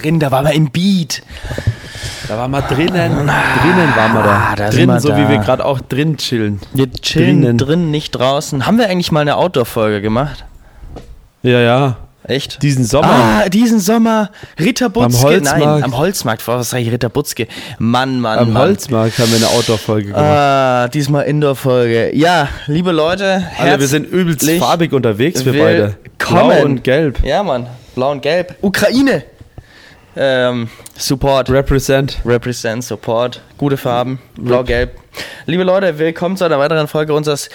drin, da waren wir im Beat. Da waren wir drinnen, drinnen waren wir da. Ah, da wir so da. wie wir gerade auch drin chillen. Wir chillen Drinnen. drin, nicht draußen. Haben wir eigentlich mal eine Outdoor-Folge gemacht? Ja, ja. Echt? Diesen Sommer. Ah, diesen Sommer. Ritter Butzke. Holzmarkt. Nein, am Holzmarkt. Was sag ich, Ritter Butzke? Mann, Mann, Am Mann. Holzmarkt haben wir eine Outdoor-Folge gemacht. Ah, diesmal Indoor-Folge. Ja, liebe Leute. Alter, wir sind übelst farbig unterwegs, wir beide. Blau und gelb. Ja, Mann. Blau und gelb. Ukraine. Ähm, Support. Represent. Represent, Support, gute Farben, blau-gelb. Liebe Leute, willkommen zu einer weiteren Folge unseres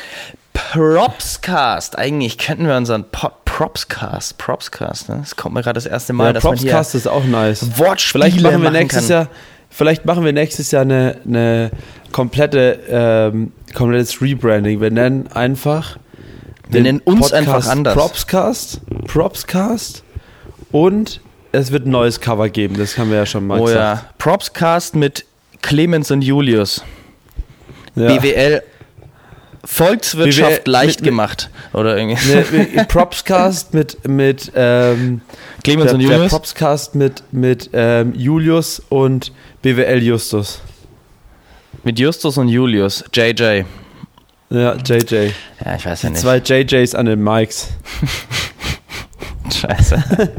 Propscast. Eigentlich könnten wir unseren Po- Propscast, Propscast, ne? Das kommt mir gerade das erste Mal, Ja, dass man Propscast ist auch nice. hier Wortspiele Vielleicht machen wir machen nächstes kann. Jahr, vielleicht machen wir nächstes Jahr eine, eine komplette, ähm, komplettes Rebranding. Wir nennen einfach Wir nennen uns einfach anders. Propscast, Propscast und es wird ein neues Cover geben. Das haben wir ja schon mal Oh gesagt. ja, Propscast mit Clemens und Julius. Ja. BWL Volkswirtschaft BWL leicht mit- gemacht. Oder irgendwie. Ne, Propscast mit, mit ähm, Clemens der, und der Julius. Propscast mit, mit ähm, Julius und BWL Justus. mit Justus und Julius. JJ. Ja, JJ. Ja, ich weiß ja nicht. Zwei JJs an den Mikes. Scheiße.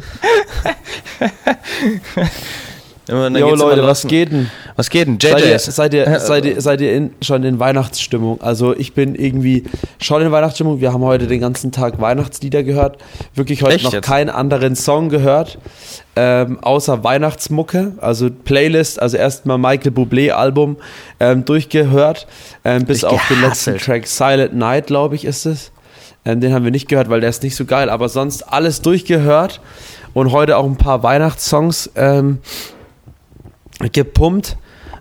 Jo Leute, was geht denn? Was geht denn? Seid ihr, seid ihr, seid ihr, seid ihr in, schon in Weihnachtsstimmung? Also ich bin irgendwie schon in Weihnachtsstimmung. Wir haben heute den ganzen Tag Weihnachtslieder gehört. Wirklich heute Echt noch jetzt? keinen anderen Song gehört, ähm, außer Weihnachtsmucke. Also Playlist, also erstmal Michael Bublé Album ähm, durchgehört, ähm, bis auf den letzten. Track Silent Night, glaube ich, ist es. Ähm, den haben wir nicht gehört, weil der ist nicht so geil. Aber sonst alles durchgehört und heute auch ein paar Weihnachtssongs ähm, gepumpt.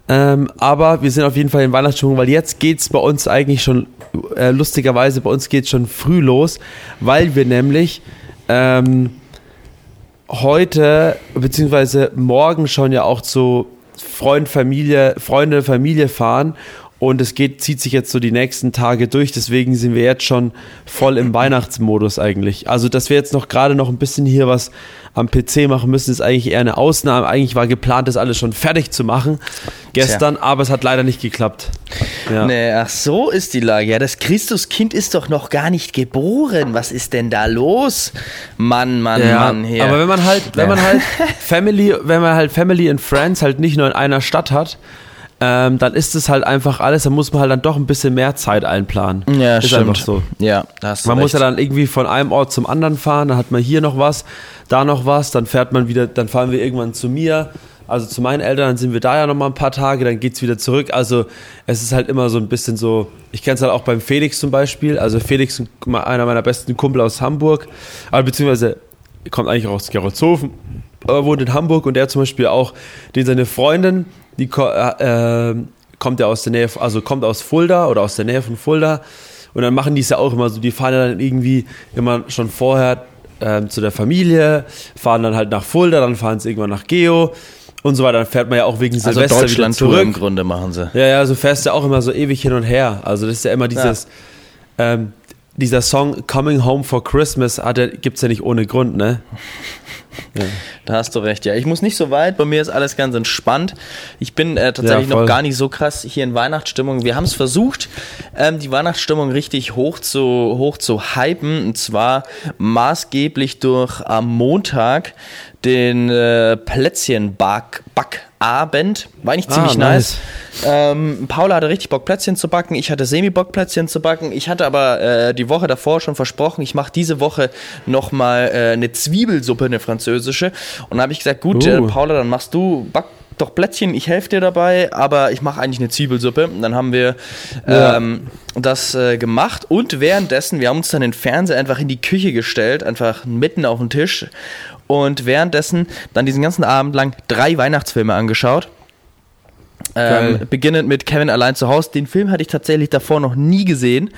Ähm, aber wir sind auf jeden Fall in Weihnachtsstimmung, weil jetzt geht es bei uns eigentlich schon, äh, lustigerweise, bei uns geht es schon früh los, weil wir nämlich ähm, heute, beziehungsweise morgen schon ja auch zu Freund, Familie, Freunde, Familie fahren. Und es geht, zieht sich jetzt so die nächsten Tage durch, deswegen sind wir jetzt schon voll im Weihnachtsmodus eigentlich. Also, dass wir jetzt noch gerade noch ein bisschen hier was am PC machen müssen, ist eigentlich eher eine Ausnahme. Eigentlich war geplant, das alles schon fertig zu machen gestern, aber es hat leider nicht geklappt. Ja. Nee, ach so ist die Lage. Ja, das Christuskind ist doch noch gar nicht geboren. Was ist denn da los? Mann, Mann, Ja, Mann. Hier. aber wenn man halt, wenn Ja. man halt Family, wenn man halt Family and Friends halt nicht nur in einer Stadt hat, ähm, dann ist es halt einfach alles, dann muss man halt dann doch ein bisschen mehr Zeit einplanen. ja, ist stimmt. einfach so. Ja, da du Man recht. muss ja dann irgendwie von einem Ort zum anderen fahren, dann hat man hier noch was, da noch was, dann fährt man wieder, dann fahren wir irgendwann zu mir, also zu meinen Eltern, dann sind wir da ja noch mal ein paar Tage, dann geht's wieder zurück. Also es ist halt immer so ein bisschen so, ich kenne es halt auch beim Felix zum Beispiel, also Felix, einer meiner besten Kumpel aus Hamburg, aber beziehungsweise kommt eigentlich auch aus Gerolzhofen, wohnt in Hamburg und der zum Beispiel auch, den seine Freundin, die äh, äh, kommt ja aus der Nähe, also kommt aus Fulda oder aus der Nähe von Fulda und dann machen die es ja auch immer so, die fahren ja dann irgendwie immer schon vorher ähm, zu der Familie, fahren dann halt nach Fulda, dann fahren sie irgendwann nach Geo und so weiter, dann fährt man ja auch wegen also Silvester wieder Deutschland-Tour im zurück. Grunde machen sie. Ja, ja, so fährst du auch immer so ewig hin und her. Also das ist ja immer dieses, ähm, dieser Song Coming Home for Christmas hat ja, gibt's ja nicht ohne Grund, ne? Da hast du recht, ja. Ich muss nicht so weit, bei mir ist alles ganz entspannt. Ich bin äh, tatsächlich Ja, noch gar nicht so krass hier in Weihnachtsstimmung. Wir haben es versucht, ähm, die Weihnachtsstimmung richtig hoch zu, hoch zu hypen. Und zwar maßgeblich durch am Montag den äh, Plätzchen-Backabend. War eigentlich ziemlich Ah, nice. Ähm, Paula hatte richtig Bock, Plätzchen zu backen. Ich hatte Semi-Bock, Plätzchen zu backen. Ich hatte aber äh, die Woche davor schon versprochen, ich mache diese Woche nochmal äh, eine Zwiebelsuppe, eine französische. Und da habe ich gesagt, gut, äh, Uh. Paula, dann machst du, back doch Plätzchen, ich helfe dir dabei, aber ich mache eigentlich eine Zwiebelsuppe. Und dann haben wir Ja. ähm, das äh, gemacht und währenddessen, wir haben uns dann den Fernseher einfach in die Küche gestellt, einfach mitten auf den Tisch und währenddessen dann diesen ganzen Abend lang drei Weihnachtsfilme angeschaut. Ähm, beginnend mit Kevin allein zu Hause. Den Film hatte ich tatsächlich davor noch nie gesehen.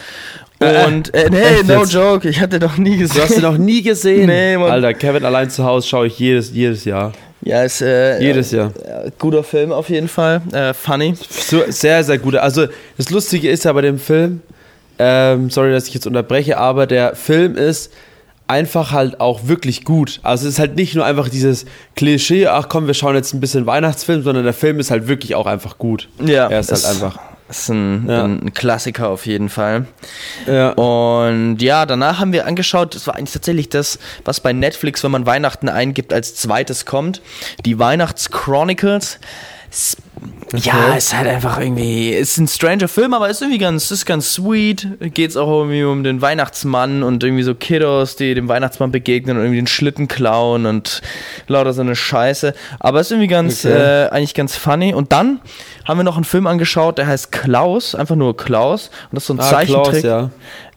Äh, Und, äh, nee, echt no jetzt? joke, ich hatte doch nie gesehen. Du hast ihn noch nie gesehen. Nee, Mann. Alter, Kevin allein zu Hause schaue ich jedes, jedes Jahr. Ja, ist äh, Jedes Jahr. äh, guter Film auf jeden Fall. Äh, funny. So, sehr, sehr gut. Also das Lustige ist ja bei dem Film, ähm, sorry, dass ich jetzt unterbreche, aber der Film ist einfach halt auch wirklich gut. Also es ist halt nicht nur einfach dieses Klischee, ach komm, wir schauen jetzt ein bisschen Weihnachtsfilm, sondern der Film ist halt wirklich auch einfach gut. Ja, er ist halt einfach. ist ein, Ja. ein Klassiker auf jeden Fall. Ja. Und ja, danach haben wir angeschaut, das war eigentlich tatsächlich das, was bei Netflix, wenn man Weihnachten eingibt, als zweites kommt. Die Weihnachts-Chronicles. S- Ja, ist halt einfach irgendwie, ist ein stranger Film, aber ist irgendwie ganz, ist ganz sweet. Geht's auch irgendwie um den Weihnachtsmann und irgendwie so Kiddos, die dem Weihnachtsmann begegnen und irgendwie den Schlitten klauen und lauter so eine Scheiße. Aber ist irgendwie ganz, Okay. äh, eigentlich ganz funny. Und dann haben wir noch einen Film angeschaut, der heißt Klaus, einfach nur Klaus. Und das ist so ein Ah, Zeichentrick. Klaus,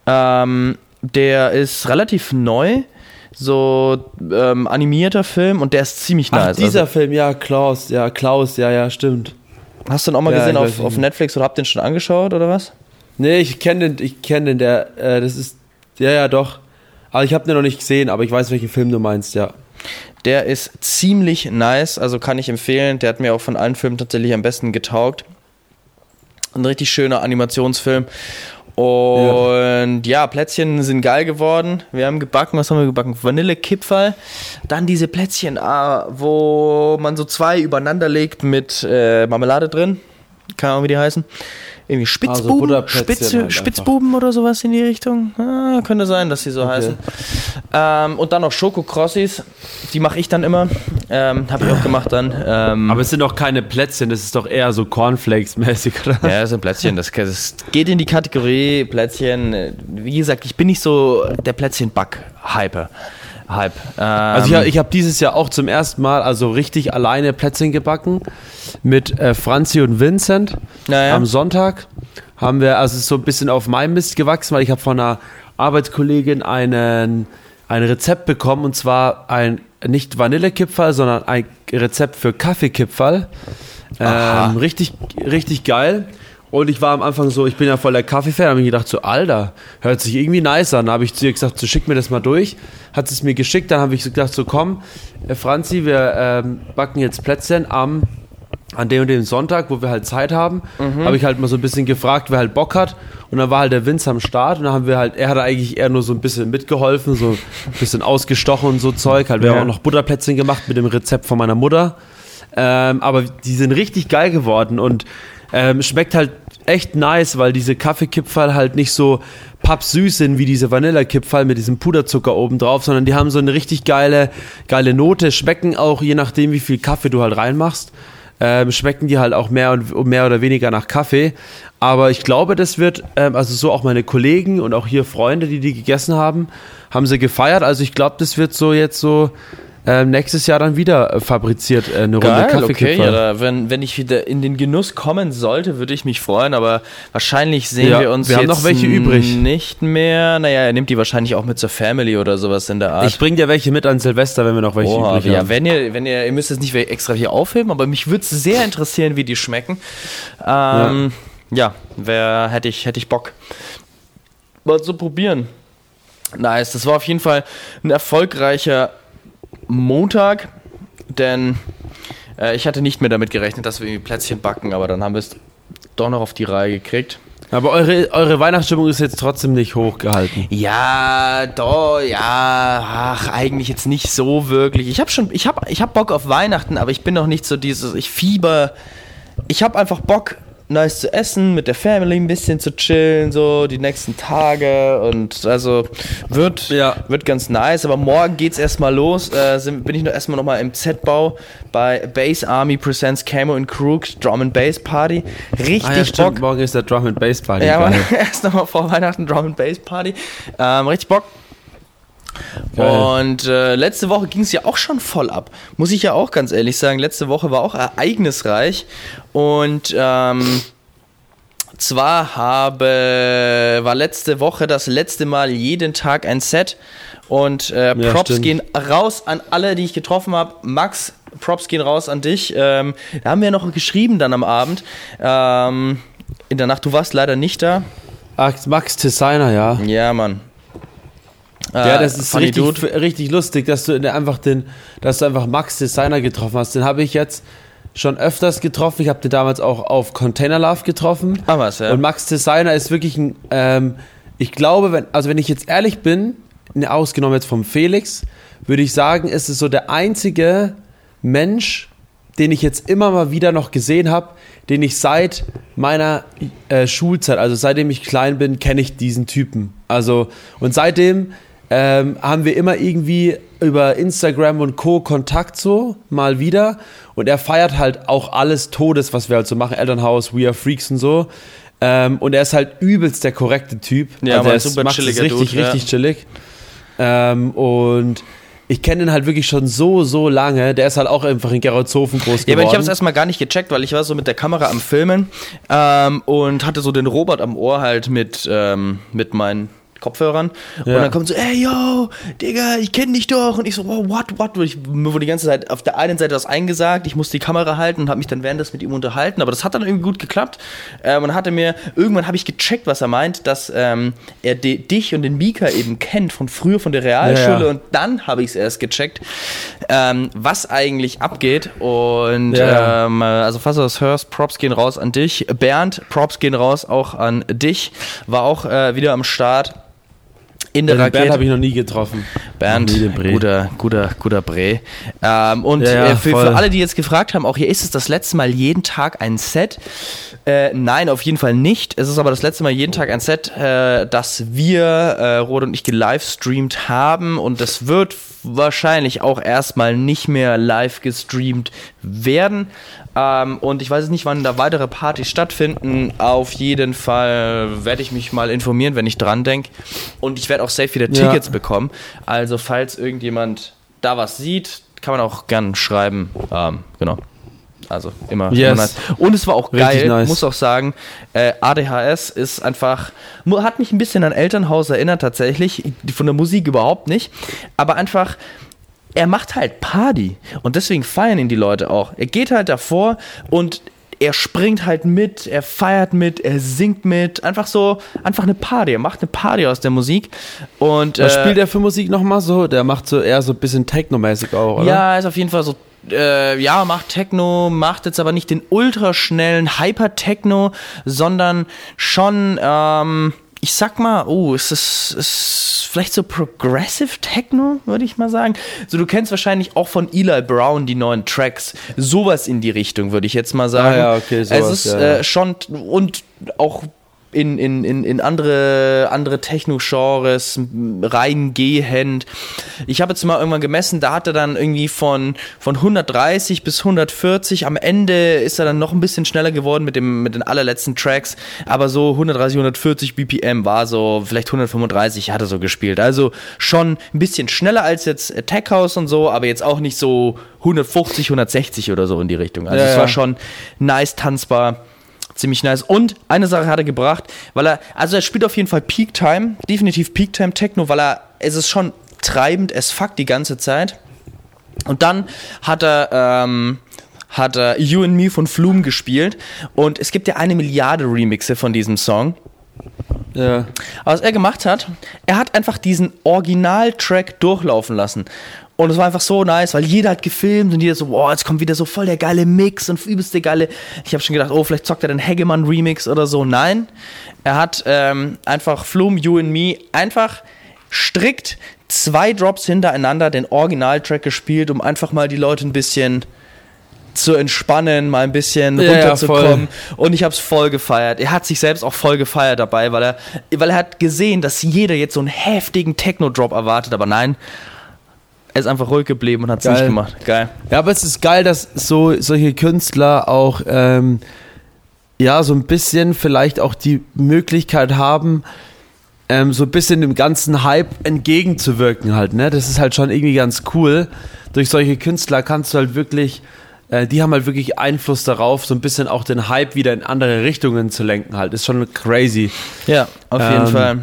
ja. Ähm, der ist relativ neu, so ähm, animierter Film und der ist ziemlich Ach, nice. dieser also, Film, ja, Klaus, ja, Klaus, ja, ja, stimmt. hast du den auch mal Ja, gesehen auf, auf Netflix oder habt den schon angeschaut oder was? Nee, ich kenne den, ich kenne den, der, äh, das ist, ja, ja, doch. Aber ich habe den noch nicht gesehen, aber ich weiß, welchen Film du meinst, ja. Der ist ziemlich nice, also kann ich empfehlen. Der hat mir auch von allen Filmen tatsächlich am besten getaugt. Ein richtig schöner Animationsfilm. Und ja. Plätzchen sind geil geworden. Wir haben gebacken, was haben wir gebacken? Vanillekipferl. Dann diese Plätzchen, ah, wo man so zwei übereinander legt mit äh, Marmelade drin. Keine Ahnung, wie die heißen. Irgendwie Spitzbuben, Butterplätzchen Spitze, halt. Spitzbuben oder sowas in die Richtung. Ah, könnte sein, dass die so heißen. Ähm, und dann noch Schokokrossis. Die mache ich dann immer. Ähm, Habe ich auch gemacht dann. Ähm, Aber es sind doch keine Plätzchen, das ist doch eher so Cornflakes-mäßig, oder? ja, das sind Plätzchen. Das, das geht in die Kategorie Plätzchen. Wie gesagt, ich bin nicht so der Plätzchen-Back-Hyper. Hype. Ähm, Also ich, ich habe dieses Jahr auch zum ersten Mal also richtig alleine Plätzchen gebacken mit äh, Franzi und Vincent. Naja. Am Sonntag haben wir, also es ist so ein bisschen auf meinem Mist gewachsen, weil ich habe von einer Arbeitskollegin einen, ein Rezept bekommen und zwar ein nicht Vanillekipferl, sondern ein Rezept für Kaffeekipferl. Ähm, richtig, richtig geil. Und ich war am Anfang so, ich bin ja voll der Kaffee-Fan, habe mir gedacht, so, Alter, hört sich irgendwie nice an. Da habe ich zu ihr gesagt, so schick mir das mal durch. Hat sie es mir geschickt, dann habe ich gedacht, so komm, äh, Franzi, wir ähm, backen jetzt Plätzchen am an dem und dem Sonntag, wo wir halt Zeit haben, habe ich halt mal so ein bisschen gefragt, wer halt Bock hat. Und dann war halt der Vince am Start und dann haben wir halt, er hat eigentlich eher nur so ein bisschen mitgeholfen, so ein bisschen ausgestochen und so Zeug. Halt, wir Ja. haben auch noch Butterplätzchen gemacht mit dem Rezept von meiner Mutter. Ähm, aber die sind richtig geil geworden und ähm, schmeckt halt echt nice, weil diese Kaffeekipferl halt nicht so pappsüß sind wie diese Vanillekipferl mit diesem Puderzucker oben drauf, sondern die haben so eine richtig geile, geile Note, schmecken auch je nachdem, wie viel Kaffee du halt reinmachst. Ähm, schmecken die halt auch mehr und mehr oder weniger nach Kaffee. Aber ich glaube, das wird, ähm, also so auch meine Kollegen und auch hier Freunde, die die gegessen haben, haben sie gefeiert. Also ich glaube, das wird so jetzt so ähm, nächstes Jahr dann wieder äh, fabriziert, äh, eine Runde Geil, okay. Kaffeekipferl. Ja, da, wenn, wenn ich wieder in den Genuss kommen sollte, würde ich mich freuen, aber wahrscheinlich sehen Ja, wir uns wir haben jetzt noch welche übrig. nicht mehr. Naja, er nimmt die wahrscheinlich auch mit zur Family oder sowas in der Art. Ich bring dir welche mit an Silvester, wenn wir noch welche Oha, übrig ja, haben. wenn ihr, wenn ihr, ihr müsst es nicht extra hier aufheben, aber mich würde es sehr interessieren, wie die schmecken. Ähm, ja, wer hätte ich, hätte ich Bock. Mal zu probieren. Nice, das war auf jeden Fall ein erfolgreicher Montag, denn äh, ich hatte nicht mehr damit gerechnet, dass wir irgendwie Plätzchen backen, aber dann haben wir es doch noch auf die Reihe gekriegt. Aber eure, eure Weihnachtsstimmung ist jetzt trotzdem nicht hochgehalten. Ja, doch, ja, ach, eigentlich jetzt nicht so wirklich. Ich habe schon, ich habe ich hab Bock auf Weihnachten, aber ich bin noch nicht so dieses, ich fieber. Ich habe einfach Bock, nice zu essen, mit der Family ein bisschen zu chillen, so die nächsten Tage und also wird, Ja. wird ganz nice. Aber morgen geht's erstmal los. Äh, sind, bin ich noch erstmal nochmal im Z-Bau bei Bass Army Presents Camo and Crook Drum and Bass Party. Richtig Ah ja, stimmt, Bock. morgen ist der Drum and Bass Party. Ja. Mann, erst nochmal vor Weihnachten Drum and Bass Party. Ähm, richtig Bock. Geil. Und äh, letzte Woche ging es ja auch schon voll ab. Muss ich ja auch ganz ehrlich sagen. Letzte Woche war auch ereignisreich. Und ähm, zwar habe, war letzte Woche das letzte Mal jeden Tag ein Set. Und äh, Ja, Props stimmt. gehen raus an alle, die ich getroffen habe. Max, Props gehen raus an dich. Ähm, da haben wir noch geschrieben dann am Abend. Ähm, in der Nacht, du warst leider nicht da. Ach, Max Designer, ja. Ja, Mann. Ja, Äh, das ist funny richtig, Dude. richtig lustig, dass du einfach den, dass du einfach Max Designer getroffen hast. Den habe ich jetzt schon öfters getroffen. Ich habe den damals auch auf Container Love getroffen. Ah, was, ja. Und Max Designer ist wirklich ein, ähm, ich glaube, wenn, also wenn ich jetzt ehrlich bin, ne, ausgenommen jetzt vom Felix, würde ich sagen, ist es so der einzige Mensch, den ich jetzt immer mal wieder noch gesehen habe, den ich seit meiner äh, Schulzeit, also seitdem ich klein bin, kenne ich diesen Typen. Also, und seitdem ähm, haben wir immer irgendwie über Instagram und Co. Kontakt so, mal wieder. Und er feiert halt auch alles Todes, was wir halt so machen. Elternhaus, We Are Freaks und so. Ähm, und er ist halt übelst der korrekte Typ. Ja, also er ist, super macht es richtig, Dude, ja. richtig chillig. Ähm, und ich kenne ihn halt wirklich schon so, so lange. Der ist halt auch einfach in Geroldshofen groß Ja, aber geworden. ich habe es erstmal gar nicht gecheckt, weil ich war so mit der Kamera am Filmen ähm, und hatte so den Robot am Ohr halt mit, ähm, mit meinen Kopfhörern. Ja. Und dann kommt so, ey, yo, Digga, ich kenne dich doch. Und ich so, wow, what, what? Und ich, mir wurde die ganze Zeit auf der einen Seite das eingesagt, ich musste die Kamera halten und habe mich dann währenddessen mit ihm unterhalten. Aber das hat dann irgendwie gut geklappt. Ähm, und hatte mir, irgendwann habe ich gecheckt, was er meint, dass ähm, er di- dich und den Mika eben kennt von früher von der Realschule. Ja, ja. Und dann habe ich es erst gecheckt, ähm, was eigentlich abgeht. Und ähm, also falls du das hörst, Props gehen raus an dich. Bernd, Props gehen raus auch an dich. War auch äh, wieder am Start. In der Den Rakete. Bernd habe ich noch nie getroffen. Bernd, nie guter, guter, guter Bre. Ähm, und Ja, ja, äh, für, für alle, die jetzt gefragt haben, auch hier ist es das letzte Mal jeden Tag ein Set. Äh, nein, auf jeden Fall nicht. Es ist aber das letzte Mal jeden Tag ein Set, äh, das wir, äh, Rode und ich, gelivestreamt haben. Und das wird wahrscheinlich auch erstmal nicht mehr live gestreamt werden. Ähm, und ich weiß nicht, wann da weitere Partys stattfinden. Auf jeden Fall werde ich mich mal informieren, wenn ich dran denke. Und ich werde auch safe wieder Ja. Tickets bekommen. Also falls irgendjemand da was sieht, kann man auch gern schreiben. Ähm, genau. Also immer, Yes. immer nice. Und es war auch Richtig geil, nice. muss auch sagen, äh, ADHS ist einfach, hat mich ein bisschen an Elternhaus erinnert tatsächlich, von der Musik überhaupt nicht, aber einfach, er macht halt Party und deswegen feiern ihn die Leute auch. Er geht halt davor und er springt halt mit, er feiert mit, er singt mit, einfach so, einfach eine Party. Er macht eine Party aus der Musik und Was äh, spielt der für Musik nochmal so? Der macht so eher so ein bisschen Techno-mäßig auch, oder? Ja, ist auf jeden Fall so. Äh, ja, macht Techno, macht jetzt aber nicht den ultraschnellen Hyper-Techno, sondern schon, ähm, ich sag mal, oh, ist es ist vielleicht so Progressive Techno, würde ich mal sagen. So, du kennst wahrscheinlich auch von Eli Brown die neuen Tracks. Sowas in die Richtung, würde ich jetzt mal sagen. Ah ja, okay, sowas, Es ist ja, ja. Äh, schon und auch in, in, in, in andere, andere Techno-Genres reingehend. Ich habe jetzt mal irgendwann gemessen, da hat er dann irgendwie von, von 130 bis 140. Am Ende ist er dann noch ein bisschen schneller geworden mit, dem, mit den allerletzten Tracks. Aber so 130, 140 BPM war so, vielleicht 135 hat er so gespielt. Also schon ein bisschen schneller als jetzt Tech House und so, aber jetzt auch nicht so 150, 160 oder so in die Richtung. Also Ja, es ja. war schon nice tanzbar ziemlich nice. Und eine Sache hat er gebracht, weil er, also er spielt auf jeden Fall Peak Time, definitiv Peak Time Techno, weil er, es ist schon treibend as fuck die ganze Zeit. Und dann hat er, ähm, hat er You and Me von Flume gespielt und es gibt ja eine Milliarde Remixe von diesem Song. Ja. Aber was er gemacht hat, er hat einfach diesen Original-Track durchlaufen lassen. Und es war einfach so nice, weil jeder hat gefilmt und jeder so, boah, jetzt kommt wieder so voll der geile Mix und übelst der geile. Ich habe schon gedacht, oh, vielleicht zockt er den Hegemann-Remix oder so. Nein, er hat ähm, einfach Flume, You and Me einfach strikt zwei Drops hintereinander den Original-Track gespielt, um einfach mal die Leute ein bisschen zu entspannen, mal ein bisschen Ja, ja, runterzukommen. und ich habe es voll gefeiert. Er hat sich selbst auch voll gefeiert dabei, weil er, weil er hat gesehen, dass jeder jetzt so einen heftigen Techno-Drop erwartet, aber nein, er ist einfach ruhig geblieben und hat es nicht gemacht. Geil. Ja, aber es ist geil, dass so solche Künstler auch ähm, ja so ein bisschen vielleicht auch die Möglichkeit haben, ähm, so ein bisschen dem ganzen Hype entgegenzuwirken halt. Ne, das ist halt schon irgendwie ganz cool. Durch solche Künstler kannst du halt wirklich äh, die haben halt wirklich Einfluss darauf, so ein bisschen auch den Hype wieder in andere Richtungen zu lenken halt. Ist schon crazy. Ja, auf jeden Ähm, Fall.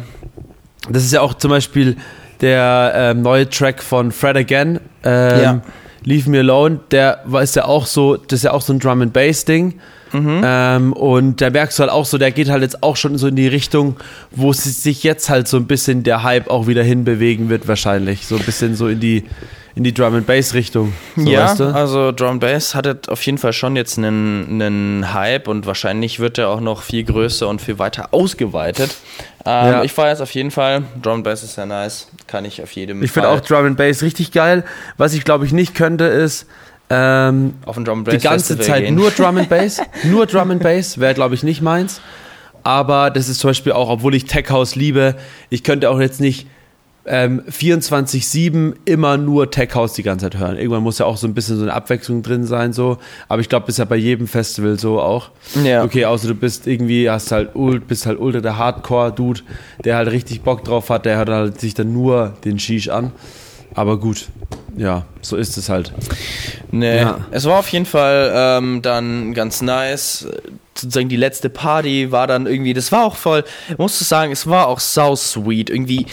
Das ist ja auch zum Beispiel der ähm, neue Track von Fred Again, ähm, Ja. Leave Me Alone, der war ist ja auch so, das ist ja auch so ein Drum and Bass Ding. Mhm. Ähm, und da merkst du halt auch so, der geht halt jetzt auch schon so in die Richtung, wo sich jetzt halt so ein bisschen der Hype auch wieder hinbewegen wird, wahrscheinlich. So ein bisschen so in die, in die Drum and Bass Richtung. So, ja, weißt du? also Drum and Bass hatte auf jeden Fall schon jetzt einen, einen Hype und wahrscheinlich wird er auch noch viel größer und viel weiter ausgeweitet. Ähm, ja. Ich feiere es auf jeden Fall. Drum and Bass ist sehr nice. Kann ich auf jedem Ich finde auch Drum and Bass richtig geil. Was ich glaube ich nicht könnte ist ähm, auf ein Drum and Bass die ganze Festival Zeit gehen. nur Drum and Bass. nur Drum and Bass wäre glaube ich nicht meins. Aber das ist zum Beispiel auch, obwohl ich Tech House liebe, ich könnte auch jetzt nicht ähm, 24-7 immer nur Tech House die ganze Zeit hören. Irgendwann muss ja auch so ein bisschen so eine Abwechslung drin sein, so. Aber ich glaube, das ist ja bei jedem Festival so auch. Ja. Okay, außer du bist irgendwie, hast halt, bist halt ultra der Hardcore-Dude, der halt richtig Bock drauf hat, der hört halt sich dann nur den Shish an. Aber gut, ja, so ist es halt. Nee, ja. es war auf jeden Fall ähm, dann ganz nice sozusagen die letzte Party war dann irgendwie, das war auch voll, musst du sagen, es war auch sau sweet. Irgendwie,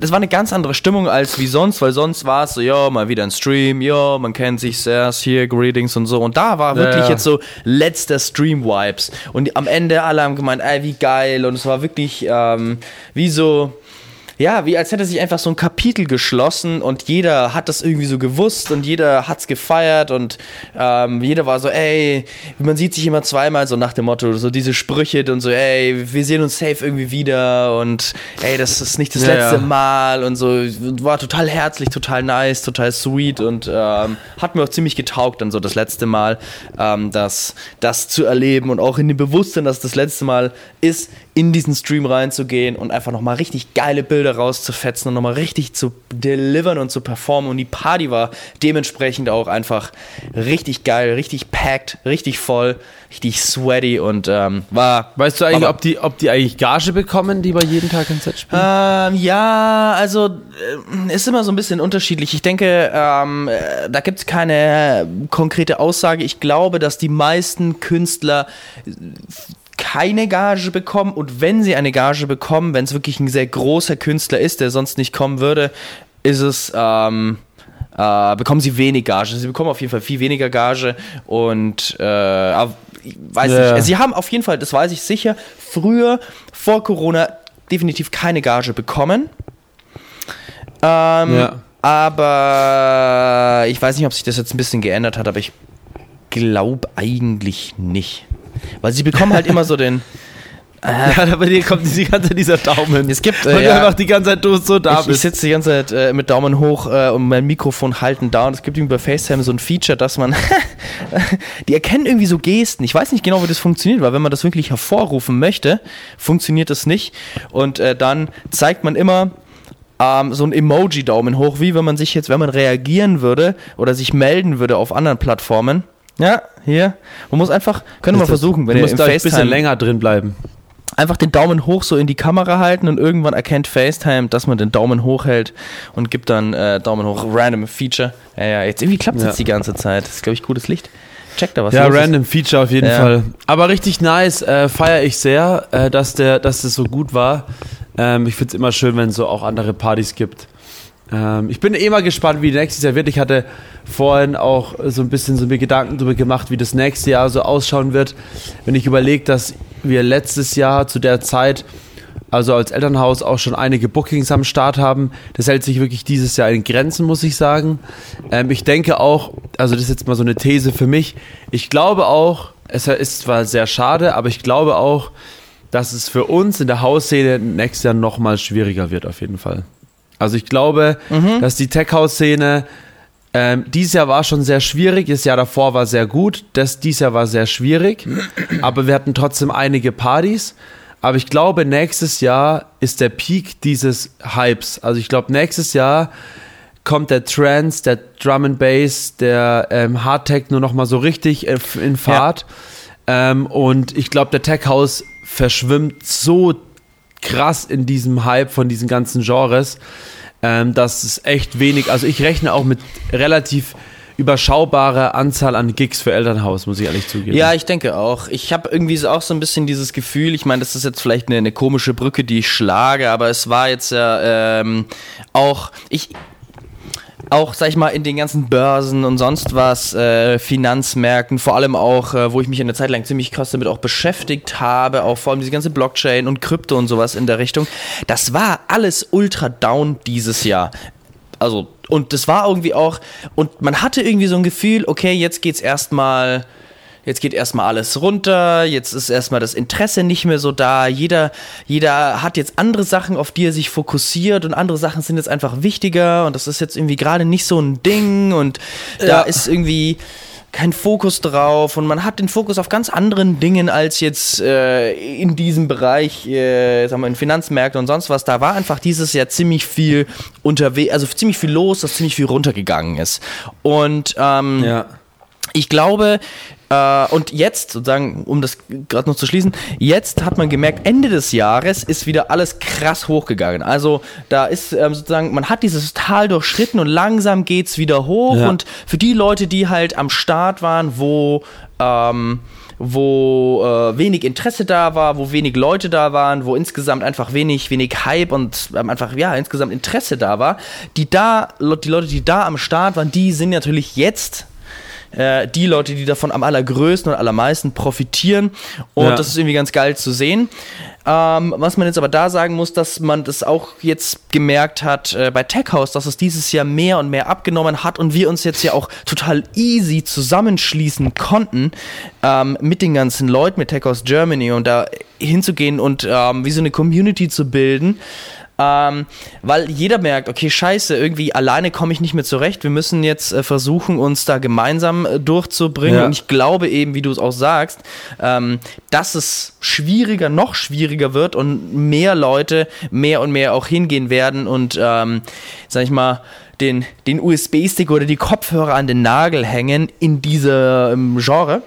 das war eine ganz andere Stimmung als wie sonst, weil sonst war es so, ja, mal wieder ein Stream, ja, man kennt sich sehr, hier, Greetings und so. Und da war wirklich ja. jetzt so letzter Stream-Vibes. Und am Ende alle haben gemeint, ey, wie geil. Und es war wirklich ähm, wie so ja, wie als hätte sich einfach so ein Kapitel geschlossen und jeder hat das irgendwie so gewusst und jeder hat's gefeiert und ähm, jeder war so, ey, man sieht sich immer zweimal so nach dem Motto, so diese Sprüche und so, ey, wir sehen uns safe irgendwie wieder und ey, das ist nicht das ja, letzte ja. Mal und so, war total herzlich, total nice, total sweet und ähm, hat mir auch ziemlich getaugt dann so das letzte Mal, ähm, das, das zu erleben und auch in dem Bewusstsein, dass das letzte Mal ist, in diesen Stream reinzugehen und einfach nochmal richtig geile Bilder rauszufetzen und nochmal richtig zu delivern und zu performen. Und die Party war dementsprechend auch einfach richtig geil, richtig packed, richtig voll, richtig sweaty und ähm, war. Weißt du eigentlich, ob die, ob die eigentlich Gage bekommen, die bei jedem Tag ein Set spielen? Ähm, ja, also äh, ist immer so ein bisschen unterschiedlich. Ich denke, ähm, äh, da gibt es keine konkrete Aussage. Ich glaube, dass die meisten Künstler keine Gage bekommen und wenn sie eine Gage bekommen, wenn es wirklich ein sehr großer Künstler ist, der sonst nicht kommen würde, ist es ähm, äh, bekommen sie wenig Gage. Sie bekommen auf jeden Fall viel weniger Gage und äh, weiß yeah. nicht. Sie haben auf jeden Fall, das weiß ich sicher, früher vor Corona definitiv keine Gage bekommen. Ähm, ja. Aber ich weiß nicht, ob sich das jetzt ein bisschen geändert hat, aber ich glaube eigentlich nicht. Weil sie bekommen halt immer so den. Äh, ja, bei dir kommt die ganze Zeit dieser Daumen. Es gibt, äh, Weil ja, einfach die ganze Zeit du so da ich, bist. Ich sitze die ganze Zeit äh, mit Daumen hoch äh, und mein Mikrofon halten da und es gibt irgendwie bei FaceTime so ein Feature, dass man, die erkennen irgendwie so Gesten. Ich weiß nicht genau, wie das funktioniert, weil wenn man das wirklich hervorrufen möchte, funktioniert das nicht. Und äh, dann zeigt man immer ähm, so ein Emoji-Daumen hoch, wie wenn man sich jetzt, wenn man reagieren würde oder sich melden würde auf anderen Plattformen ja, hier. Man muss einfach, können wir mal versuchen, wenn du ihr im FaceTime ein bisschen länger drin bleiben. Einfach den Daumen hoch so in die Kamera halten und irgendwann erkennt FaceTime, dass man den Daumen hoch hält und gibt dann äh, Daumen hoch, random Feature. Ja, ja, jetzt irgendwie klappt es ja. jetzt die ganze Zeit. Das ist, glaube ich, gutes Licht. Check da was. Ja, random ist. Feature auf jeden ja. Fall. Aber richtig nice, äh, feiere ich sehr, äh, dass, der, dass das so gut war. Ähm, ich finde es immer schön, wenn es so auch andere Partys gibt. Ähm, ich bin eh mal gespannt, wie nächstes Jahr wird. Ich hatte vorhin auch so ein bisschen so mir Gedanken darüber gemacht, wie das nächste Jahr so ausschauen wird. Wenn ich überlege, dass wir letztes Jahr zu der Zeit, also als Elternhaus, auch schon einige Bookings am Start haben. Das hält sich wirklich dieses Jahr in Grenzen, muss ich sagen. Ähm, ich denke auch, also das ist jetzt mal so eine These für mich, ich glaube auch, es ist zwar sehr schade, aber ich glaube auch, dass es für uns in der Hausszene nächstes Jahr nochmal schwieriger wird, auf jeden Fall. Also ich glaube, mhm. dass die Tech-House-Szene ähm, dieses Jahr war schon sehr schwierig, das Jahr davor war sehr gut, das dieses Jahr war sehr schwierig, aber wir hatten trotzdem einige Partys. Aber ich glaube, nächstes Jahr ist der Peak dieses Hypes. Also ich glaube, nächstes Jahr kommt der Trance, der Drum and Bass, der ähm, Hard Techno noch mal so richtig in Fahrt. Ja. Ähm, und ich glaube, der Tech House verschwimmt so krass in diesem Hype von diesen ganzen Genres, ähm, dass es echt wenig, also ich rechne auch mit relativ überschaubare Anzahl an Gigs für Elternhaus, muss ich ehrlich zugeben. Ja, ich denke auch. Ich habe irgendwie auch so ein bisschen dieses Gefühl, ich meine, das ist jetzt vielleicht eine, eine, komische Brücke, die ich schlage, aber es war jetzt ja ähm, auch, ich, auch, sag ich mal, in den ganzen Börsen und sonst was, äh, Finanzmärkten, vor allem auch, äh, wo ich mich eine Zeit lang ziemlich krass damit auch beschäftigt habe, auch vor allem diese ganze Blockchain und Krypto und sowas in der Richtung, das war alles ultra down dieses Jahr. Also, und das war irgendwie auch, und man hatte irgendwie so ein Gefühl, okay, jetzt geht's erstmal jetzt geht erstmal alles runter, jetzt ist erstmal das Interesse nicht mehr so da, jeder, jeder hat jetzt andere Sachen, auf die er sich fokussiert und andere Sachen sind jetzt einfach wichtiger und das ist jetzt irgendwie gerade nicht so ein Ding und ja. da ist irgendwie kein Fokus drauf und man hat den Fokus auf ganz anderen Dingen als jetzt äh, in diesem Bereich, äh, sagen wir, in Finanzmärkte und sonst was. Da war einfach dieses Jahr ziemlich viel unterwegs, also ziemlich viel los, dass ziemlich viel runtergegangen ist. Und ähm, ja. ich glaube, äh, und jetzt, sozusagen, um das gerade noch zu schließen, jetzt hat man gemerkt, Ende des Jahres ist wieder alles krass hochgegangen. Also da ist ähm, sozusagen, man hat dieses Tal durchschritten und langsam geht es wieder hoch. Ja. Und für die Leute, die halt am Start waren, wo ähm, wo äh, wenig Interesse da war, wo wenig Leute da waren, wo insgesamt einfach wenig, wenig Hype und ähm, einfach, ja, insgesamt Interesse da war. Die da, die Leute, die da am Start waren, die sind natürlich jetzt äh, die Leute, die davon am allergrößten und allermeisten profitieren. Und ja. das ist irgendwie ganz geil zu sehen. Ähm, was man jetzt aber da sagen muss, dass man das auch jetzt gemerkt hat äh, bei Tech House, dass es dieses Jahr mehr und mehr abgenommen hat und wir uns jetzt ja auch total easy zusammenschließen konnten ähm, mit den ganzen Leuten, mit Tech House Germany und da hinzugehen und ähm, wie so eine Community zu bilden. Ähm, weil jeder merkt, okay, scheiße, irgendwie alleine komme ich nicht mehr zurecht. Wir müssen jetzt äh, versuchen, uns da gemeinsam äh, durchzubringen. Ja. Und ich glaube eben, wie du es auch sagst, ähm, dass es schwieriger, noch schwieriger wird und mehr Leute mehr und mehr auch hingehen werden und, ähm, sag ich mal, den, den USB-Stick oder die Kopfhörer an den Nagel hängen in diesem Genre.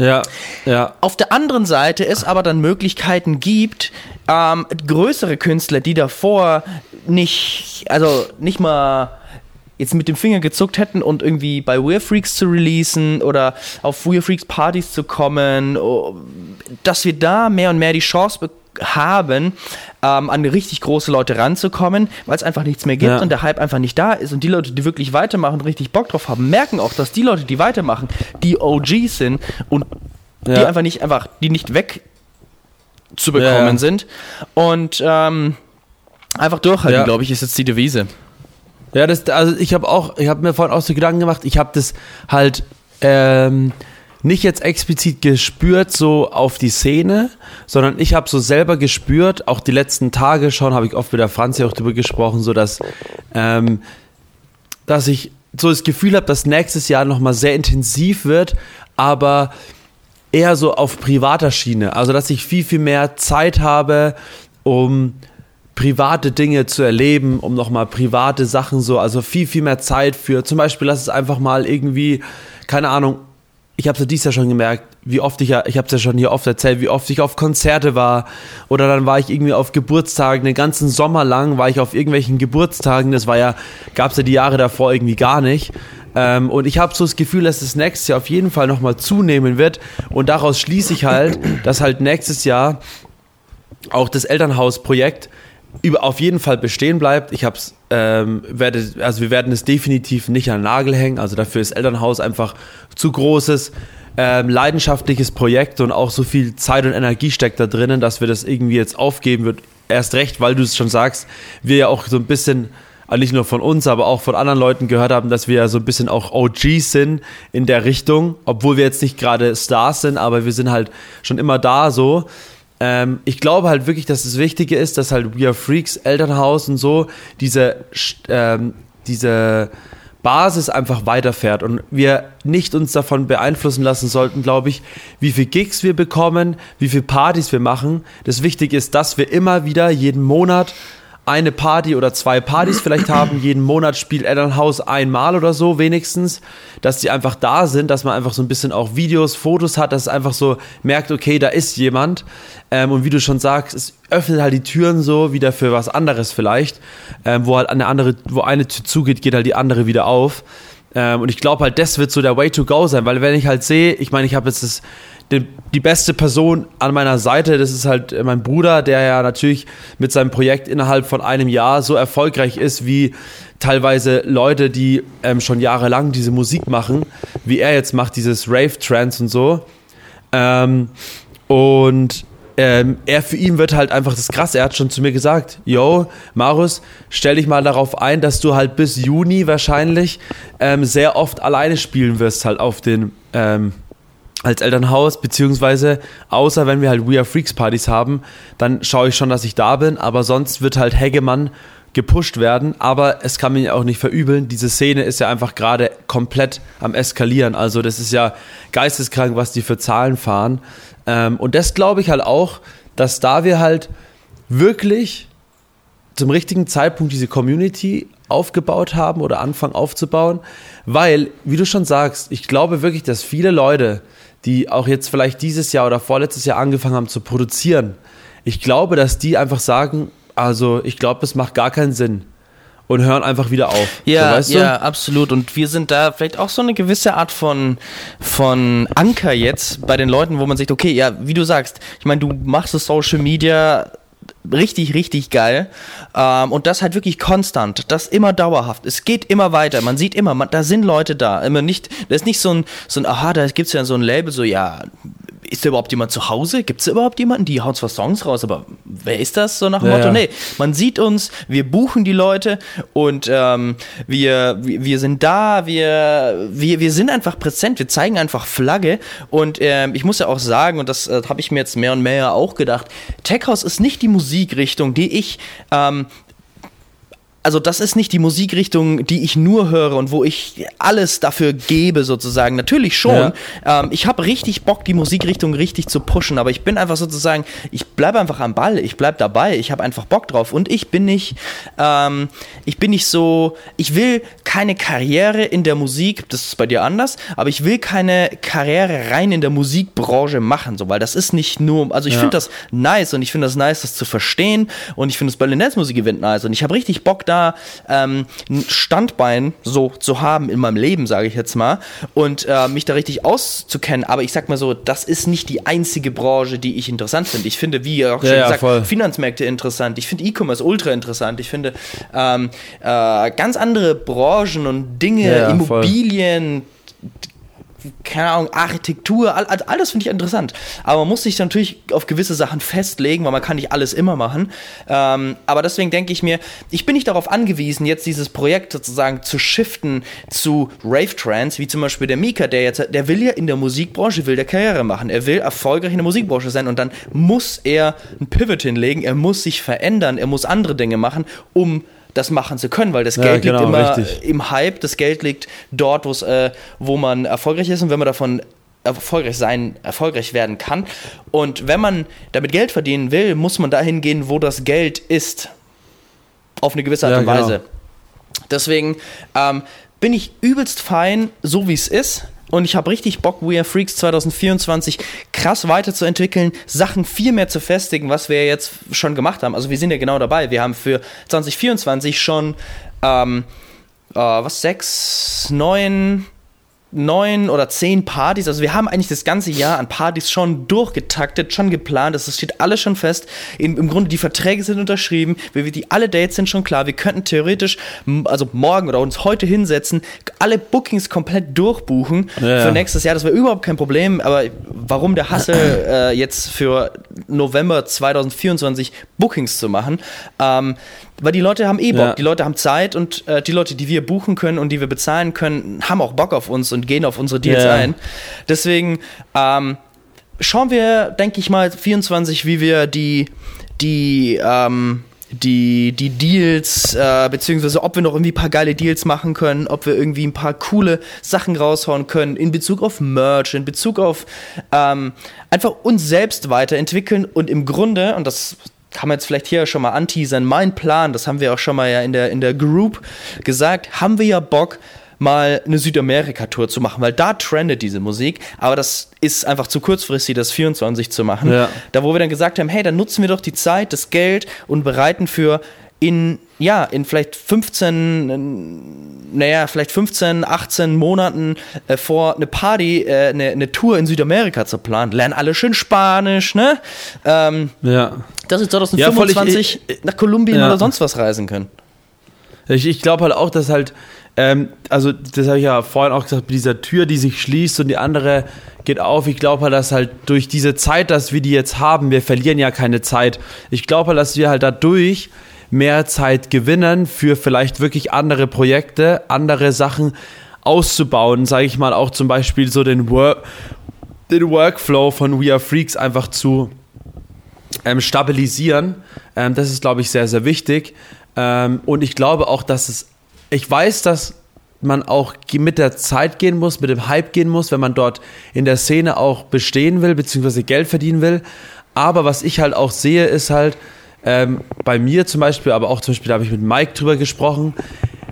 Ja, ja. Auf der anderen Seite es aber dann Möglichkeiten gibt, ähm, größere Künstler, die davor nicht, also nicht mal jetzt mit dem Finger gezuckt hätten und irgendwie bei Weird Freaks zu releasen oder auf Weird Freaks Partys zu kommen, oh, dass wir da mehr und mehr die Chance bekommen, haben, ähm, an richtig große Leute ranzukommen, weil es einfach nichts mehr gibt ja. und der Hype einfach nicht da ist. Und die Leute, die wirklich weitermachen und richtig Bock drauf haben, merken auch, dass die Leute, die weitermachen, die OGs sind und ja. die einfach nicht, einfach, die nicht weg zu bekommen ja, sind. Und ähm, einfach durchhalten, glaube ich, ist jetzt die Devise. Ja, das, also ich habe auch, ich habe mir vorhin auch so Gedanken gemacht, ich habe das halt ähm, nicht jetzt explizit gespürt so auf die Szene, sondern ich habe so selber gespürt, auch die letzten Tage schon, habe ich oft mit der Franzi auch drüber gesprochen, so dass, ähm, dass ich so das Gefühl habe, dass nächstes Jahr nochmal sehr intensiv wird, aber eher so auf privater Schiene. Also dass ich viel, viel mehr Zeit habe, um private Dinge zu erleben, um nochmal private Sachen so, also viel, viel mehr Zeit für, zum Beispiel lass es einfach mal irgendwie, keine Ahnung, ich habe es ja dies Jahr schon gemerkt, wie oft ich ja, ich habe es ja schon hier oft erzählt, wie oft ich auf Konzerte war. Oder dann war ich irgendwie auf Geburtstagen, den ganzen Sommer lang war ich auf irgendwelchen Geburtstagen, das war ja, gab es ja die Jahre davor irgendwie gar nicht. Ähm, und ich habe so das Gefühl, dass das nächstes Jahr auf jeden Fall nochmal zunehmen wird. Und daraus schließe ich halt, dass halt nächstes Jahr auch das Elternhausprojekt über, auf jeden Fall bestehen bleibt. Ich hab's, ähm, werde, also wir werden es definitiv nicht an den Nagel hängen. Also dafür ist Elternhaus einfach zu großes, ähm, leidenschaftliches Projekt und auch so viel Zeit und Energie steckt da drinnen, dass wir das irgendwie jetzt aufgeben wird. Erst recht, weil du es schon sagst, wir ja auch so ein bisschen, also nicht nur von uns, aber auch von anderen Leuten gehört haben, dass wir ja so ein bisschen auch OGs sind in der Richtung, obwohl wir jetzt nicht gerade Stars sind, aber wir sind halt schon immer da so. Ähm, ich glaube halt wirklich, dass das Wichtige ist, dass halt We Are Freaks, Elternhaus und so diese, ähm, diese Basis einfach weiterfährt und wir nicht uns davon beeinflussen lassen sollten, glaube ich, wie viel Gigs wir bekommen, wie viel Partys wir machen. Das Wichtige ist, dass wir immer wieder jeden Monat eine Party oder zwei Partys vielleicht haben. Jeden Monat spielt Elternhaus einmal oder so wenigstens, dass die einfach da sind, dass man einfach so ein bisschen auch Videos, Fotos hat, dass es einfach so merkt, okay, da ist jemand. Ähm, und wie du schon sagst, es öffnet halt die Türen so wieder für was anderes vielleicht, ähm, wo halt eine andere, wo eine Tür zugeht, geht halt die andere wieder auf. Ähm, und ich glaube halt, das wird so der Way to go sein, weil wenn ich halt sehe, ich meine, ich habe jetzt das die, die beste Person an meiner Seite, das ist halt mein Bruder, der ja natürlich mit seinem Projekt innerhalb von einem Jahr so erfolgreich ist wie teilweise Leute, die ähm, schon jahrelang diese Musik machen, wie er jetzt macht, dieses Rave Trance und so. Ähm, und ähm, er für ihn wird halt einfach das krass. Er hat schon zu mir gesagt, yo, Marus, stell dich mal darauf ein, dass du halt bis Juni wahrscheinlich ähm, sehr oft alleine spielen wirst, halt auf den ähm, als Elternhaus, beziehungsweise außer wenn wir halt We Are Freaks Partys haben, dann schaue ich schon, dass ich da bin, aber sonst wird halt Hegemann gepusht werden, aber es kann mir auch nicht verübeln. Diese Szene ist ja einfach gerade komplett am Eskalieren. Also das ist ja geisteskrank, was die für Zahlen fahren. Ähm, und das glaube ich halt auch, dass da wir halt wirklich zum richtigen Zeitpunkt diese Community aufgebaut haben oder anfangen aufzubauen, weil, wie du schon sagst, ich glaube wirklich, dass viele Leute, die auch jetzt vielleicht dieses Jahr oder vorletztes Jahr angefangen haben zu produzieren, ich glaube, dass die einfach sagen, also ich glaube, es macht gar keinen Sinn. Und hören einfach wieder auf. Ja, so, weißt ja, absolut. Und wir sind da vielleicht auch so eine gewisse Art von, von Anker jetzt bei den Leuten, wo man sagt, okay, ja, wie du sagst, ich meine, du machst das Social Media richtig, richtig geil. Ähm, und das halt wirklich konstant, das immer dauerhaft. Es geht immer weiter. Man sieht immer, man, da sind Leute da. Immer nicht, das ist nicht so ein, so ein aha, da gibt es ja so ein Label, so, ja, ist da überhaupt jemand zu Hause? Gibt es überhaupt jemanden? Die hauen zwar Songs raus, aber wer ist das? So nach dem Ja, Motto, ja. nee, man sieht uns, wir buchen die Leute und ähm, wir, wir wir sind da, wir, wir, wir sind einfach präsent, wir zeigen einfach Flagge und ähm, ich muss ja auch sagen, und das äh, habe ich mir jetzt mehr und mehr auch gedacht, Tech House ist nicht die Musikrichtung, die ich ähm, also das ist nicht die Musikrichtung, die ich nur höre und wo ich alles dafür gebe sozusagen. Natürlich schon. Ähm, ich habe richtig Bock, die Musikrichtung richtig zu pushen, aber ich bin einfach sozusagen, ich bleibe einfach am Ball, ich bleibe dabei, ich habe einfach Bock drauf und ich bin nicht, ähm, ich bin nicht so, ich will keine Karriere in der Musik, das ist bei dir anders, aber ich will keine Karriere rein in der Musikbranche machen, so, weil das ist nicht nur, also ich Ja. finde das nice und ich finde das nice, das zu verstehen und ich finde das Berlin Dance Musik Event nice und ich habe richtig Bock da ähm, ein Standbein so zu haben in meinem Leben, sage ich jetzt mal und äh, mich da richtig auszukennen, aber ich sag mal so, das ist nicht die einzige Branche, die ich interessant finde. Ich finde, wie auch schon Ja, ja, gesagt, voll. Finanzmärkte interessant, ich finde E-Commerce ultra interessant, ich finde ähm, äh, ganz andere Branchen und Dinge, Ja, ja, voll. Keine Ahnung, Architektur, all, all all das finde ich interessant. Aber man muss sich natürlich auf gewisse Sachen festlegen, weil man kann nicht alles immer machen. Ähm, aber deswegen denke ich mir, ich bin nicht darauf angewiesen, jetzt dieses Projekt sozusagen zu shiften zu Rave Trance, wie zum Beispiel der Mika, der jetzt, der will ja in der Musikbranche, will der Karriere machen. Er will erfolgreich in der Musikbranche sein und dann muss er ein Pivot hinlegen, er muss sich verändern, er muss andere Dinge machen, um das machen zu können, weil das Ja, Geld genau, liegt immer richtig. im Hype, das Geld liegt dort, wo's, äh, wo man erfolgreich ist und wenn man davon erfolgreich sein, erfolgreich werden kann. Und wenn man damit Geld verdienen will, muss man dahin gehen, wo das Geld ist. Auf eine gewisse Art Ja, und genau. Weise. Deswegen ähm, bin ich übelst fein, so wie es ist. Und ich habe richtig Bock, We Are Freaks 2024 krass weiterzuentwickeln, Sachen viel mehr zu festigen, was wir jetzt schon gemacht haben. Also wir sind ja genau dabei. Wir haben für 2024 schon ähm, äh, was sechs, neun, neun oder zehn Partys. Also wir haben eigentlich das ganze Jahr an Partys schon durchgetaktet, schon geplant. Das steht alles schon fest. Im, Im Grunde die Verträge sind unterschrieben. Wir, die, alle Dates sind schon klar. Wir könnten theoretisch, also morgen oder uns heute hinsetzen, alle Bookings komplett durchbuchen ja. für nächstes Jahr. Das wäre überhaupt kein Problem. Aber warum der Hassel äh, jetzt für November 2024 Bookings zu machen? Ähm, weil die Leute haben eh Bock. Ja. Die Leute haben Zeit und äh, die Leute, die wir buchen können und die wir bezahlen können, haben auch Bock auf uns und gehen auf unsere Deals Ja. ein. Deswegen ähm, schauen wir, denke ich mal, 24, wie wir die, die, ähm, die, die Deals, äh, beziehungsweise ob wir noch irgendwie ein paar geile Deals machen können, ob wir irgendwie ein paar coole Sachen raushauen können in Bezug auf Merch, in Bezug auf ähm, einfach uns selbst weiterentwickeln und im Grunde, und das kann man jetzt vielleicht hier schon mal anteasern, mein Plan, das haben wir auch schon mal ja in der, in der Group gesagt, haben wir ja Bock, mal eine Südamerika-Tour zu machen, weil da trendet diese Musik, aber das ist einfach zu kurzfristig, das 24 zu machen. Ja. Da, wo wir dann gesagt haben, hey, dann nutzen wir doch die Zeit, das Geld und bereiten für in, ja, in vielleicht 15, äh, naja, vielleicht 15, 18 Monaten äh, vor eine Party, äh, eine, eine Tour in Südamerika zu planen. Lernen alle schön Spanisch, ne? Ähm, Ja. dass wir Ja, voll, 2025 ich- nach Kolumbien Ja. oder sonst was reisen können. Ich, ich glaube halt auch, dass halt ähm, also das habe ich ja vorhin auch gesagt, mit dieser Tür, die sich schließt und die andere geht auf. Ich glaube halt, dass halt durch diese Zeit, dass wir die jetzt haben, wir verlieren ja keine Zeit. Ich glaube halt, dass wir halt dadurch mehr Zeit gewinnen für vielleicht wirklich andere Projekte, andere Sachen auszubauen, sage ich mal, auch zum Beispiel so den, Work, den Workflow von We Are Freaks einfach zu ähm, stabilisieren. Ähm, das ist, glaube ich, sehr, sehr wichtig. Ähm, und ich glaube auch, dass es, ich weiß, dass man auch mit der Zeit gehen muss, mit dem Hype gehen muss, wenn man dort in der Szene auch bestehen will, beziehungsweise Geld verdienen will. Aber was ich halt auch sehe, ist halt, ähm, bei mir zum Beispiel, aber auch zum Beispiel, da habe ich mit Mike drüber gesprochen,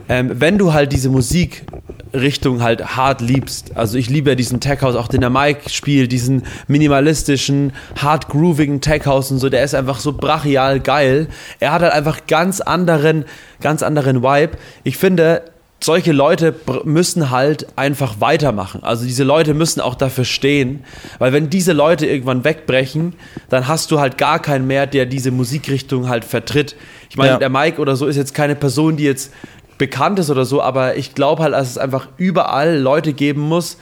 ähm, wenn du halt diese Musikrichtung halt hart liebst, also ich liebe ja diesen Tech House, auch den der Mike spielt, diesen minimalistischen, hard groovigen Tech House und so, der ist einfach so brachial geil. Er hat halt einfach ganz anderen, ganz anderen Vibe. Ich finde, solche Leute müssen halt einfach weitermachen. Also diese Leute müssen auch dafür stehen, weil wenn diese Leute irgendwann wegbrechen, dann hast du halt gar keinen mehr, der diese Musikrichtung halt vertritt. Ich meine, ja. der Mike oder so ist jetzt keine Person, die jetzt bekannt ist oder so, aber ich glaube halt, dass es einfach überall Leute geben muss,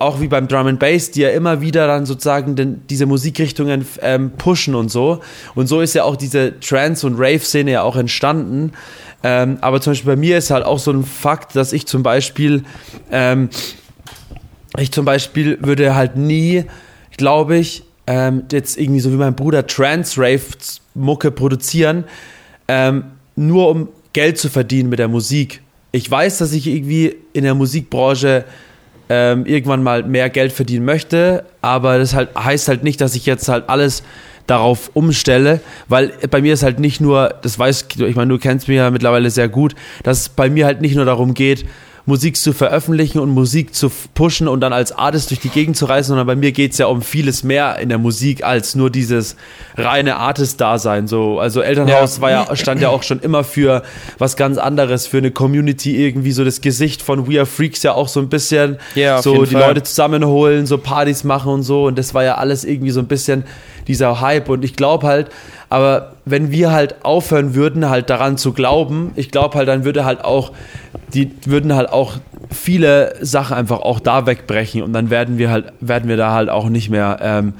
auch wie beim Drum and Bass, die ja immer wieder dann sozusagen den, diese Musikrichtungen ähm, pushen und so. Und so ist ja auch diese Trance- und Rave-Szene ja auch entstanden. Ähm, aber zum Beispiel bei mir ist halt auch so ein Fakt, dass ich zum Beispiel, ähm, ich zum Beispiel würde halt nie, glaube ich, ähm, jetzt irgendwie so wie mein Bruder Trance-Rave-Mucke produzieren, ähm, nur um Geld zu verdienen mit der Musik. Ich weiß, dass ich irgendwie in der Musikbranche ähm, irgendwann mal mehr Geld verdienen möchte, aber das halt, heißt halt nicht, dass ich jetzt halt alles darauf umstelle, weil bei mir ist halt nicht nur, das weißt ich meine, du kennst mich ja mittlerweile sehr gut, dass es bei mir halt nicht nur darum geht, Musik zu veröffentlichen und Musik zu pushen und dann als Artist durch die Gegend zu reisen, sondern bei mir geht es ja um vieles mehr in der Musik als nur dieses reine Artist-Dasein. So, also Elternhaus ja. War ja, stand ja auch schon immer für was ganz anderes, für eine Community irgendwie, so das Gesicht von We Are Freaks ja auch so ein bisschen ja, so die Fall. Leute zusammenholen, so Partys machen und so. Und das war ja alles irgendwie so ein bisschen dieser Hype. Und ich glaube halt, aber wenn wir halt aufhören würden, halt daran zu glauben, ich glaube halt, dann würde halt auch, die würden halt auch viele Sachen einfach auch da wegbrechen und dann werden wir halt, werden wir da halt auch nicht mehr ähm,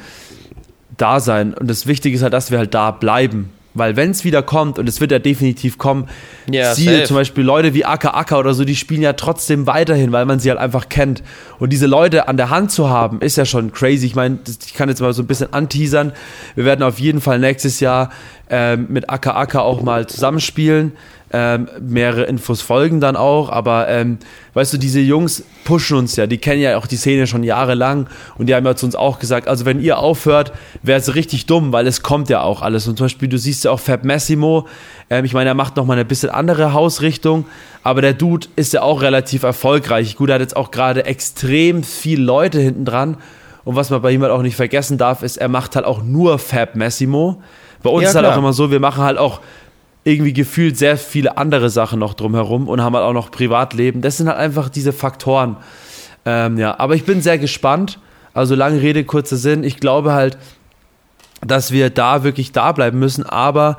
da sein. Und das Wichtige ist halt, dass wir halt da bleiben. Weil wenn es wieder kommt, und es wird ja definitiv kommen, ja, siehe safe. zum Beispiel Leute wie Aka Aka oder so, die spielen ja trotzdem weiterhin, weil man sie halt einfach kennt. Und diese Leute an der Hand zu haben, ist ja schon crazy. Ich meine, ich kann jetzt mal so ein bisschen anteasern. Wir werden auf jeden Fall nächstes Jahr ähm, mit Aka Aka auch mal zusammenspielen. Ähm, mehrere Infos folgen dann auch, aber ähm, weißt du, diese Jungs pushen uns ja, die kennen ja auch die Szene schon jahrelang und die haben ja zu uns auch gesagt, also wenn ihr aufhört, wäre es richtig dumm, weil es kommt ja auch alles. Und zum Beispiel, du siehst ja auch Fab Massimo, ähm, ich meine, er macht nochmal eine bisschen andere Hausrichtung, aber der Dude ist ja auch relativ erfolgreich. Gut, er hat jetzt auch gerade extrem viele Leute hinten dran. Und was man bei ihm halt auch nicht vergessen darf, ist, er macht halt auch nur Fab Massimo. Bei uns ja, ist halt klar. auch immer so, wir machen halt auch irgendwie gefühlt sehr viele andere Sachen noch drumherum und haben halt auch noch Privatleben. Das sind halt einfach diese Faktoren. Ähm, ja, aber ich bin sehr gespannt. Also lange Rede, kurzer Sinn. Ich glaube halt, dass wir da wirklich da bleiben müssen. Aber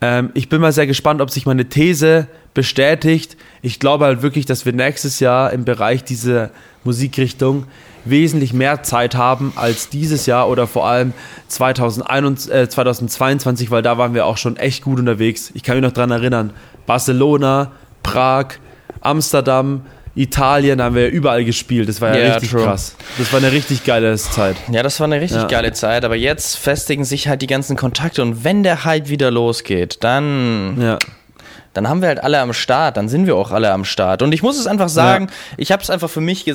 ähm, ich bin mal sehr gespannt, ob sich meine These bestätigt. Ich glaube halt wirklich, dass wir nächstes Jahr im Bereich dieser Musikrichtung wesentlich mehr Zeit haben als dieses Jahr oder vor allem 2021, äh, 2022, weil da waren wir auch schon echt gut unterwegs. Ich kann mich noch daran erinnern, Barcelona, Prag, Amsterdam, Italien, da haben wir überall gespielt. Das war ja, ja richtig true. krass. Das war eine richtig geile Zeit. Ja, das war eine richtig ja. geile Zeit. Aber jetzt festigen sich halt die ganzen Kontakte und wenn der Hype wieder losgeht, dann ja dann haben wir halt alle am Start, dann sind wir auch alle am Start. Und ich muss es einfach sagen, ja. ich habe es einfach für mich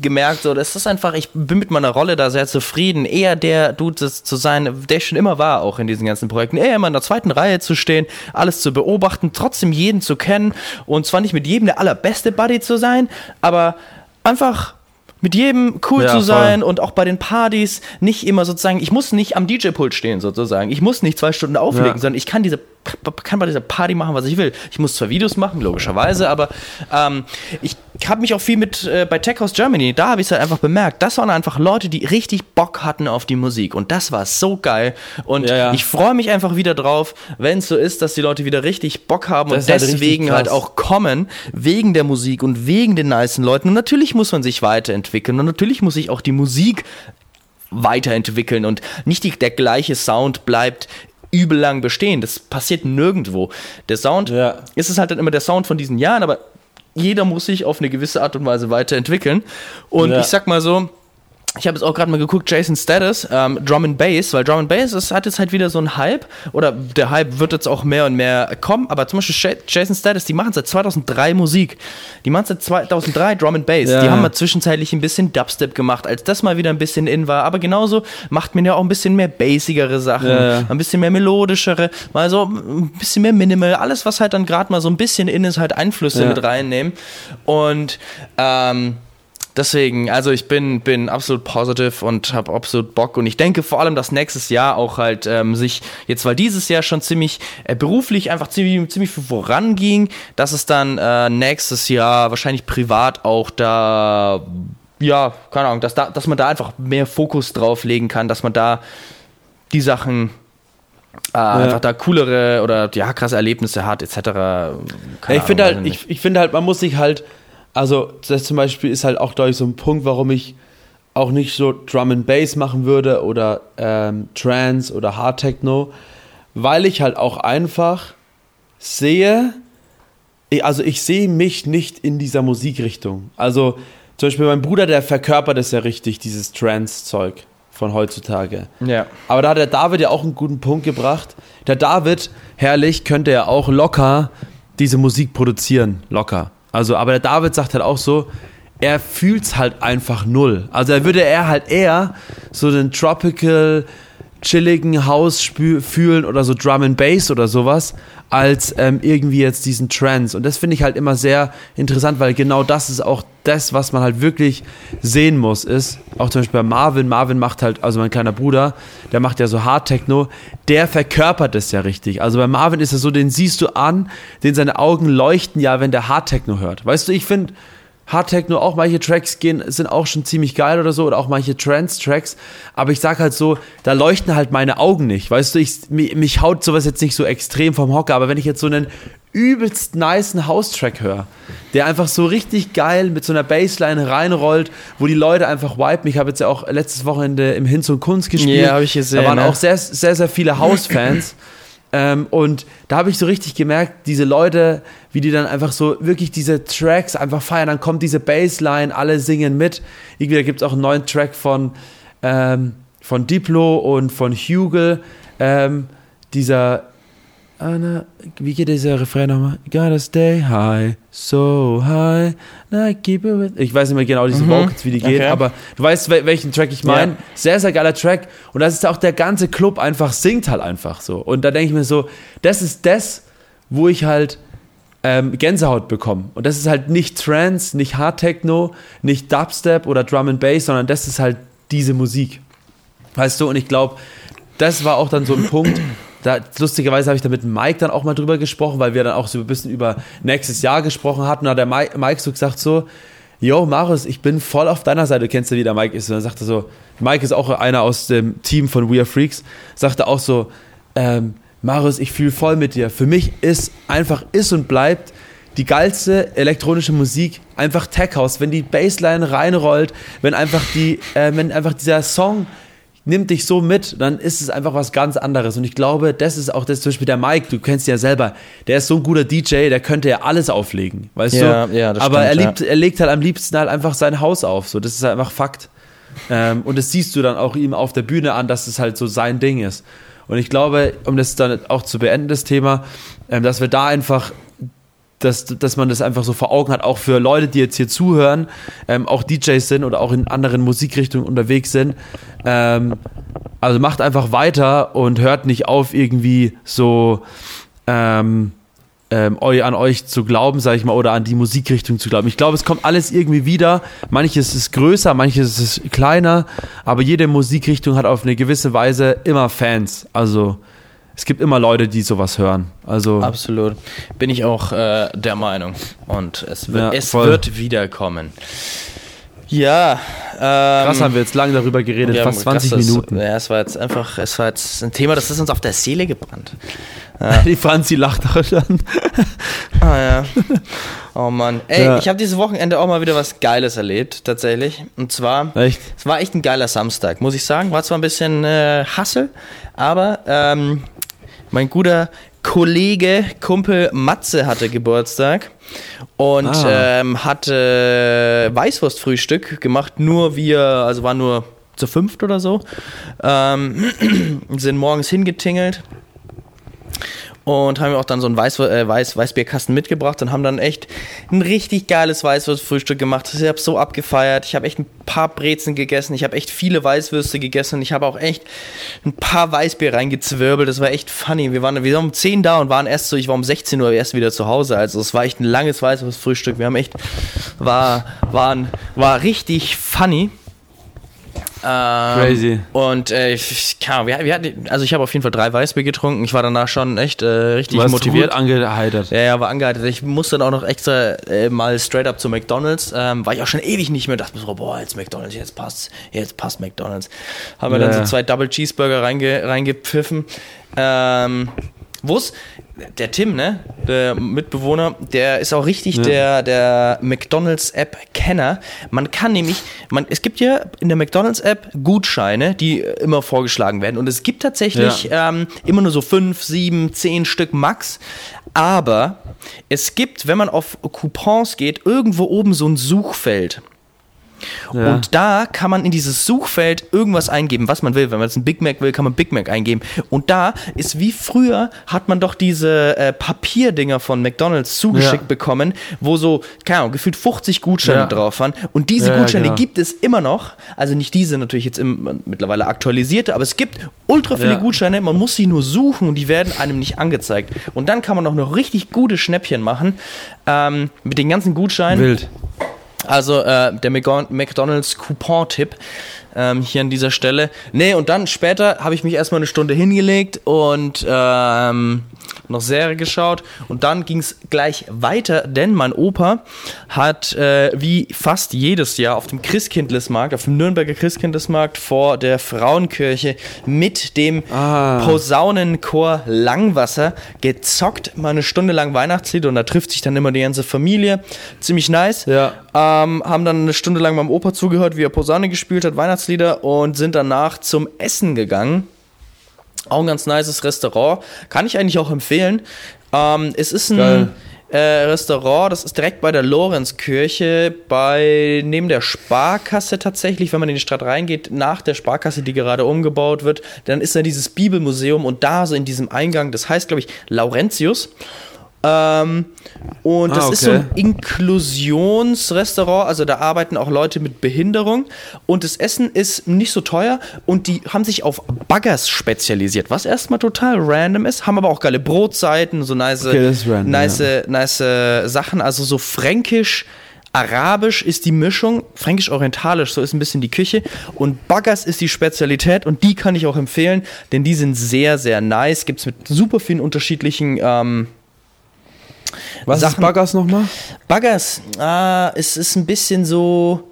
gemerkt, so, das ist einfach, ich bin mit meiner Rolle da sehr zufrieden, eher der Dude zu sein, der schon immer war, auch in diesen ganzen Projekten, eher immer in der zweiten Reihe zu stehen, alles zu beobachten, trotzdem jeden zu kennen und zwar nicht mit jedem der allerbeste Buddy zu sein, aber einfach mit jedem cool ja, zu sein voll. und auch bei den Partys nicht immer sozusagen, ich muss nicht am DJ-Pult stehen sozusagen. Ich muss nicht zwei Stunden auflegen, ja. sondern ich kann diese kann bei dieser Party machen, was ich will. Ich muss zwar Videos machen, logischerweise, aber ähm, ich habe mich auch viel mit äh, bei Tech House Germany, da habe ich es halt einfach bemerkt. Das waren einfach Leute, die richtig Bock hatten auf die Musik und das war so geil. Und ja, ja. ich freue mich einfach wieder drauf, wenn es so ist, dass die Leute wieder richtig Bock haben das und halt deswegen halt, halt, auch kommen, wegen der Musik und wegen den nicen Leuten. Und natürlich muss man sich weiterentwickeln und natürlich muss sich auch die Musik weiterentwickeln und nicht die, der gleiche Sound bleibt übel lang bestehen. Das passiert nirgendwo. Der Sound ja. ist es halt dann immer der Sound von diesen Jahren, aber jeder muss sich auf eine gewisse Art und Weise weiterentwickeln. Und ja. ich sag mal so, ich habe jetzt auch gerade mal geguckt, Jason Status, ähm, Drum and Bass, weil Drum and Bass ist, hat jetzt halt wieder so einen Hype oder der Hype wird jetzt auch mehr und mehr kommen, aber zum Beispiel Jason Status, die machen seit 2003 Musik. Die machen seit 2003 Drum and Bass. Ja. Die haben mal zwischenzeitlich ein bisschen Dubstep gemacht, als das mal wieder ein bisschen in war, aber genauso macht man ja auch ein bisschen mehr bassigere Sachen, ja, ja. ein bisschen mehr melodischere, mal so ein bisschen mehr Minimal, alles was halt dann gerade mal so ein bisschen in ist, halt Einflüsse mit reinnehmen und ähm, deswegen, also ich bin, bin absolut positiv und habe absolut Bock und ich denke vor allem, dass nächstes Jahr auch halt ähm, sich jetzt, weil dieses Jahr schon ziemlich äh, beruflich einfach ziemlich, ziemlich viel voranging, dass es dann äh, nächstes Jahr wahrscheinlich privat auch da, ja, keine Ahnung, dass, da, dass man da einfach mehr Fokus drauf legen kann, dass man da die Sachen äh, ja. einfach da coolere oder ja krasse Erlebnisse hat etc. Ja, ich finde halt, ich, ich finde halt, man muss sich halt also das zum Beispiel ist halt auch, glaube ich, so ein Punkt, warum ich auch nicht so Drum and Bass machen würde oder ähm, Trance oder Hard Techno, weil ich halt auch einfach sehe, also ich sehe mich nicht in dieser Musikrichtung. Also zum Beispiel mein Bruder, der verkörpert es ja richtig, dieses Trance-Zeug von heutzutage. Ja. Aber da hat der David ja auch einen guten Punkt gebracht. Der David, herrlich, könnte ja auch locker diese Musik produzieren. Locker. Also, aber der David sagt halt auch so, er fühlt es halt einfach null. Also er würde er halt eher so den tropical, chilligen House fühlen oder so Drum and Bass oder sowas, als ähm, irgendwie jetzt diesen Trance. Und das finde ich halt immer sehr interessant, weil genau das ist auch das, was man halt wirklich sehen muss, ist, auch zum Beispiel bei Marvin, Marvin macht halt, also mein kleiner Bruder, der macht ja so Hard Techno, der verkörpert es ja richtig. Also bei Marvin ist es so, den siehst du an, den seine Augen leuchten ja, wenn der Hard Techno hört. Weißt du, ich finde, Hard Techno, auch manche Tracks gehen, sind auch schon ziemlich geil oder so, oder auch manche Trance-Tracks. Aber ich sag halt so, da leuchten halt meine Augen nicht. Weißt du, ich, mich, mich haut sowas jetzt nicht so extrem vom Hocker, aber wenn ich jetzt so einen übelst niceen House-Track höre, der einfach so richtig geil mit so einer Bassline reinrollt, wo die Leute einfach wipen. Ich habe jetzt ja auch letztes Wochenende im Hinz und Kunst gespielt. Ja, habe ich gesehen. Da waren ne? auch sehr, sehr, sehr viele House-Fans. Ähm, und da habe ich so richtig gemerkt, diese Leute, wie die dann einfach so wirklich diese Tracks einfach feiern. Dann kommt diese Bassline, alle singen mit. Irgendwie gibt es auch einen neuen Track von, ähm, von Diplo und von Hugel. Ähm, dieser Anna, wie geht dieser Refrain nochmal? Gotta stay high, so high, na keep it with. Ich weiß nicht mehr genau diese mhm. Vocals, wie die geht, okay. aber du weißt, welchen Track ich meine. Ja. Sehr, sehr geiler Track. Und das ist auch der ganze Club einfach singt halt einfach so. Und da denke ich mir so, das ist das, wo ich halt ähm, Gänsehaut bekomme. Und das ist halt nicht Trance, nicht Hard Techno, nicht Dubstep oder Drum and Bass, sondern das ist halt diese Musik. Weißt du, und ich glaube, das war auch dann so ein Punkt, da, lustigerweise habe ich da mit Mike dann auch mal drüber gesprochen, weil wir dann auch so ein bisschen über nächstes Jahr gesprochen hatten. Da hat der Mike, Mike so gesagt so, yo, Marius, ich bin voll auf deiner Seite. Du kennst ja, wie der Mike ist. Und dann sagte so, Mike ist auch einer aus dem Team von We Are Freaks, sagte auch so, ähm, Marius, ich fühle voll mit dir. Für mich ist einfach, ist und bleibt die geilste elektronische Musik einfach Tech House. Wenn die Bassline reinrollt, wenn einfach die, äh, wenn einfach dieser Song nimmt dich so mit, dann ist es einfach was ganz anderes. Und ich glaube, das ist auch das, zum Beispiel der Mike, du kennst ihn ja selber, der ist so ein guter DJ, der könnte ja alles auflegen, weißt ja, du? Ja, das Aber stimmt, er, liebt, ja. er legt halt am liebsten halt einfach sein Haus auf, so, das ist halt einfach Fakt. Ähm, und das siehst du dann auch ihm auf der Bühne an, dass es halt so sein Ding ist. Und ich glaube, um das dann auch zu beenden, das Thema, ähm, dass wir da einfach dass, dass man das einfach so vor Augen hat, auch für Leute, die jetzt hier zuhören, ähm, auch DJs sind oder auch in anderen Musikrichtungen unterwegs sind. Ähm, also macht einfach weiter und hört nicht auf, irgendwie so ähm, ähm, an euch zu glauben, sage ich mal, oder an die Musikrichtung zu glauben. Ich glaube, es kommt alles irgendwie wieder. Manches ist größer, manches ist kleiner, aber jede Musikrichtung hat auf eine gewisse Weise immer Fans. Also es gibt immer Leute, die sowas hören. Also Absolut. Bin ich auch äh, der Meinung. Und es wird, Ja, es wird wiederkommen. Ja, ähm, krass haben wir jetzt lange darüber geredet, fast haben- 20 krass, das- Minuten. Ja, es war jetzt einfach, es war jetzt ein Thema, das ist uns auf der Seele gebrannt. Die Franzi lacht auch schon. Ah ja. Oh Mann. Ey, Ja. ich habe dieses Wochenende auch mal wieder was Geiles erlebt, tatsächlich. Und zwar, Echt? es war echt ein geiler Samstag, muss ich sagen. War zwar ein bisschen äh, Hassel, aber ähm, mein guter Kollege, Kumpel Matze hatte Geburtstag und Ah. ähm, hatte Weißwurstfrühstück gemacht, nur wir, also war nur zu fünft oder so. Ähm, sind morgens hingetingelt und haben mir auch dann so einen Weiß, äh, Weiß, Weißbierkasten mitgebracht und haben dann echt ein richtig geiles Weißwurstfrühstück gemacht. Ich habe so abgefeiert. Ich habe echt ein paar Brezen gegessen. Ich habe echt viele Weißwürste gegessen. Und ich habe auch echt ein paar Weißbier reingezwirbelt. Das war echt funny. Wir waren, wir waren um 10 da und waren erst so, ich war um 16 Uhr erst wieder zu Hause. Also es war echt ein langes Weißwurstfrühstück. Wir haben echt, war, waren, war richtig funny. Ähm, Crazy. Und äh, ich, Ahnung, wir, wir hatten, also ich habe auf jeden Fall drei Weißbier getrunken. Ich war danach schon echt äh, richtig Du warst motiviert. gut angeheitert. Ja, ja, war angehalten. Ich musste dann auch noch extra äh, mal straight up zu McDonalds. Ähm, war ich auch schon ewig nicht mehr. Dachte mir so, boah, jetzt McDonalds, jetzt passt, jetzt passt McDonalds. Haben wir Ja, dann so zwei Double Cheeseburger reinge, reingepfiffen. Ähm, wo's? Der Tim, ne? Der Mitbewohner, der ist auch richtig Ja. der, der McDonalds-App-Kenner. Man kann nämlich, man, es gibt ja in der McDonalds-App Gutscheine, die äh, immer vorgeschlagen werden. Und es gibt tatsächlich ähm, immer nur so fünf, sieben, zehn Stück max. Aber es gibt, wenn man auf Coupons geht, irgendwo oben so ein Suchfeld. Ja. Und da kann man in dieses Suchfeld irgendwas eingeben, was man will. Wenn man jetzt ein Big Mac will, kann man Big Mac eingeben. Und da ist wie früher, hat man doch diese äh, Papierdinger von McDonalds zugeschickt Ja. bekommen, wo so, keine Ahnung, gefühlt 50 Gutscheine Ja. drauf waren. Und diese Gutscheine genau. gibt es immer noch. Also nicht diese natürlich jetzt im, mittlerweile aktualisierte, aber es gibt ultra viele. Gutscheine. Man muss sie nur suchen und die werden einem nicht angezeigt. Und dann kann man auch noch richtig gute Schnäppchen machen ähm, mit den ganzen Gutscheinen. Wild. Also äh, der McDonalds Coupon-Tipp ähm, hier an dieser Stelle. Nee, und dann später habe ich mich erstmal eine Stunde hingelegt und ähm, noch Serie geschaut. Und dann ging es gleich weiter, denn mein Opa hat äh, wie fast jedes Jahr auf dem Christkindlesmarkt, auf dem Nürnberger Christkindlesmarkt vor der Frauenkirche mit dem Ah. Posaunenchor Langwasser gezockt, mal eine Stunde lang Weihnachtslied und da trifft sich dann immer die ganze Familie. Ziemlich nice. Ja. Ähm, haben dann eine Stunde lang meinem Opa zugehört, wie er Posaune gespielt hat, Weihnachtslieder und sind danach zum Essen gegangen. Auch ein ganz nices Restaurant. Kann ich eigentlich auch empfehlen. Ähm, es ist ein Geil. äh, Restaurant, das ist direkt bei der Lorenzkirche, bei neben der Sparkasse tatsächlich, wenn man in die Stadt reingeht, nach der Sparkasse, die gerade umgebaut wird, dann ist da dieses Bibelmuseum und da so in diesem Eingang, das heißt, glaube ich, Laurentius. Ähm, und Ah, das ist so ein okay. Inklusionsrestaurant, also da arbeiten auch Leute mit Behinderung und das Essen ist nicht so teuer und die haben sich auf Baggers spezialisiert, was erstmal total random ist, haben aber auch geile Brotseiten, so nice, Okay, random, nice, nice Sachen, also so fränkisch. Arabisch ist die Mischung, fränkisch-orientalisch, so ist ein bisschen die Küche. Und Baggers ist die Spezialität und die kann ich auch empfehlen, denn die sind sehr, sehr nice. Gibt es mit super vielen unterschiedlichen ähm, Was ist Sachen- Baggers nochmal? Baggers, ah, es ist ein bisschen so.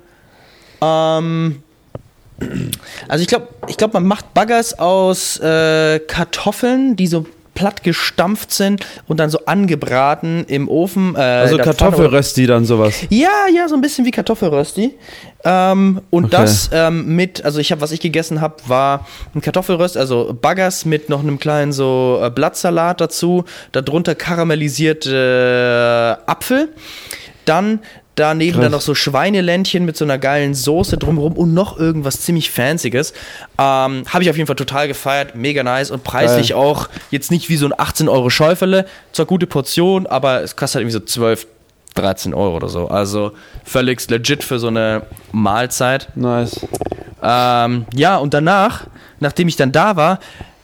Ähm, also ich glaube, ich glaub, man macht Baggers aus äh, Kartoffeln, die so platt gestampft sind und dann so angebraten im Ofen. Äh, Also. Kartoffelrösti dann sowas. Ja, ja, so ein bisschen wie Kartoffelrösti. Ähm, und Okay. das ähm, mit, also ich habe, was ich gegessen habe, war ein Kartoffelröst, also Baggers mit noch einem kleinen so äh, Blattsalat dazu, darunter karamellisierte äh, Apfel, dann daneben Krass. dann noch so Schweineländchen mit so einer geilen Soße drumherum und noch irgendwas ziemlich Fancyes. Ähm, habe ich auf jeden Fall total gefeiert, mega nice und preislich Geil. auch jetzt nicht wie so ein 18 Euro Schäufele, zwar gute Portion, aber es kostet halt irgendwie so 12, 13 Euro oder so. Also völlig legit für so eine Mahlzeit. Nice. Ähm, ja, und danach, nachdem ich dann da war,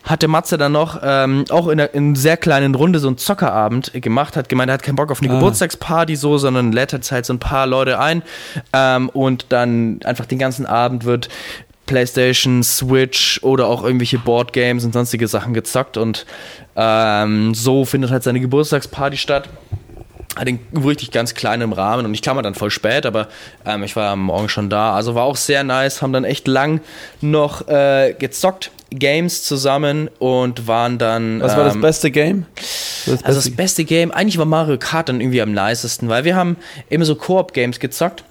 hat der Matze dann noch ähm, auch in einer, in einer sehr kleinen Runde so einen Zockerabend gemacht, hat gemeint, er hat keinen Bock auf eine Ah. Geburtstagsparty so, sondern lädt jetzt halt so ein paar Leute ein ähm, und dann einfach den ganzen Abend wird PlayStation, Switch oder auch irgendwelche Boardgames und sonstige Sachen gezockt und ähm, so findet halt seine Geburtstagsparty statt. Hat den richtig ganz klein im Rahmen und ich kam dann voll spät, aber ähm, ich war am Morgen schon da. Also war auch sehr nice, haben dann echt lang noch äh, gezockt, Games zusammen und waren dann. Was war das ähm, beste Game? Das also das beste Game, eigentlich war Mario Kart dann irgendwie am nicesten, weil wir haben immer so Koop-Games gezockt.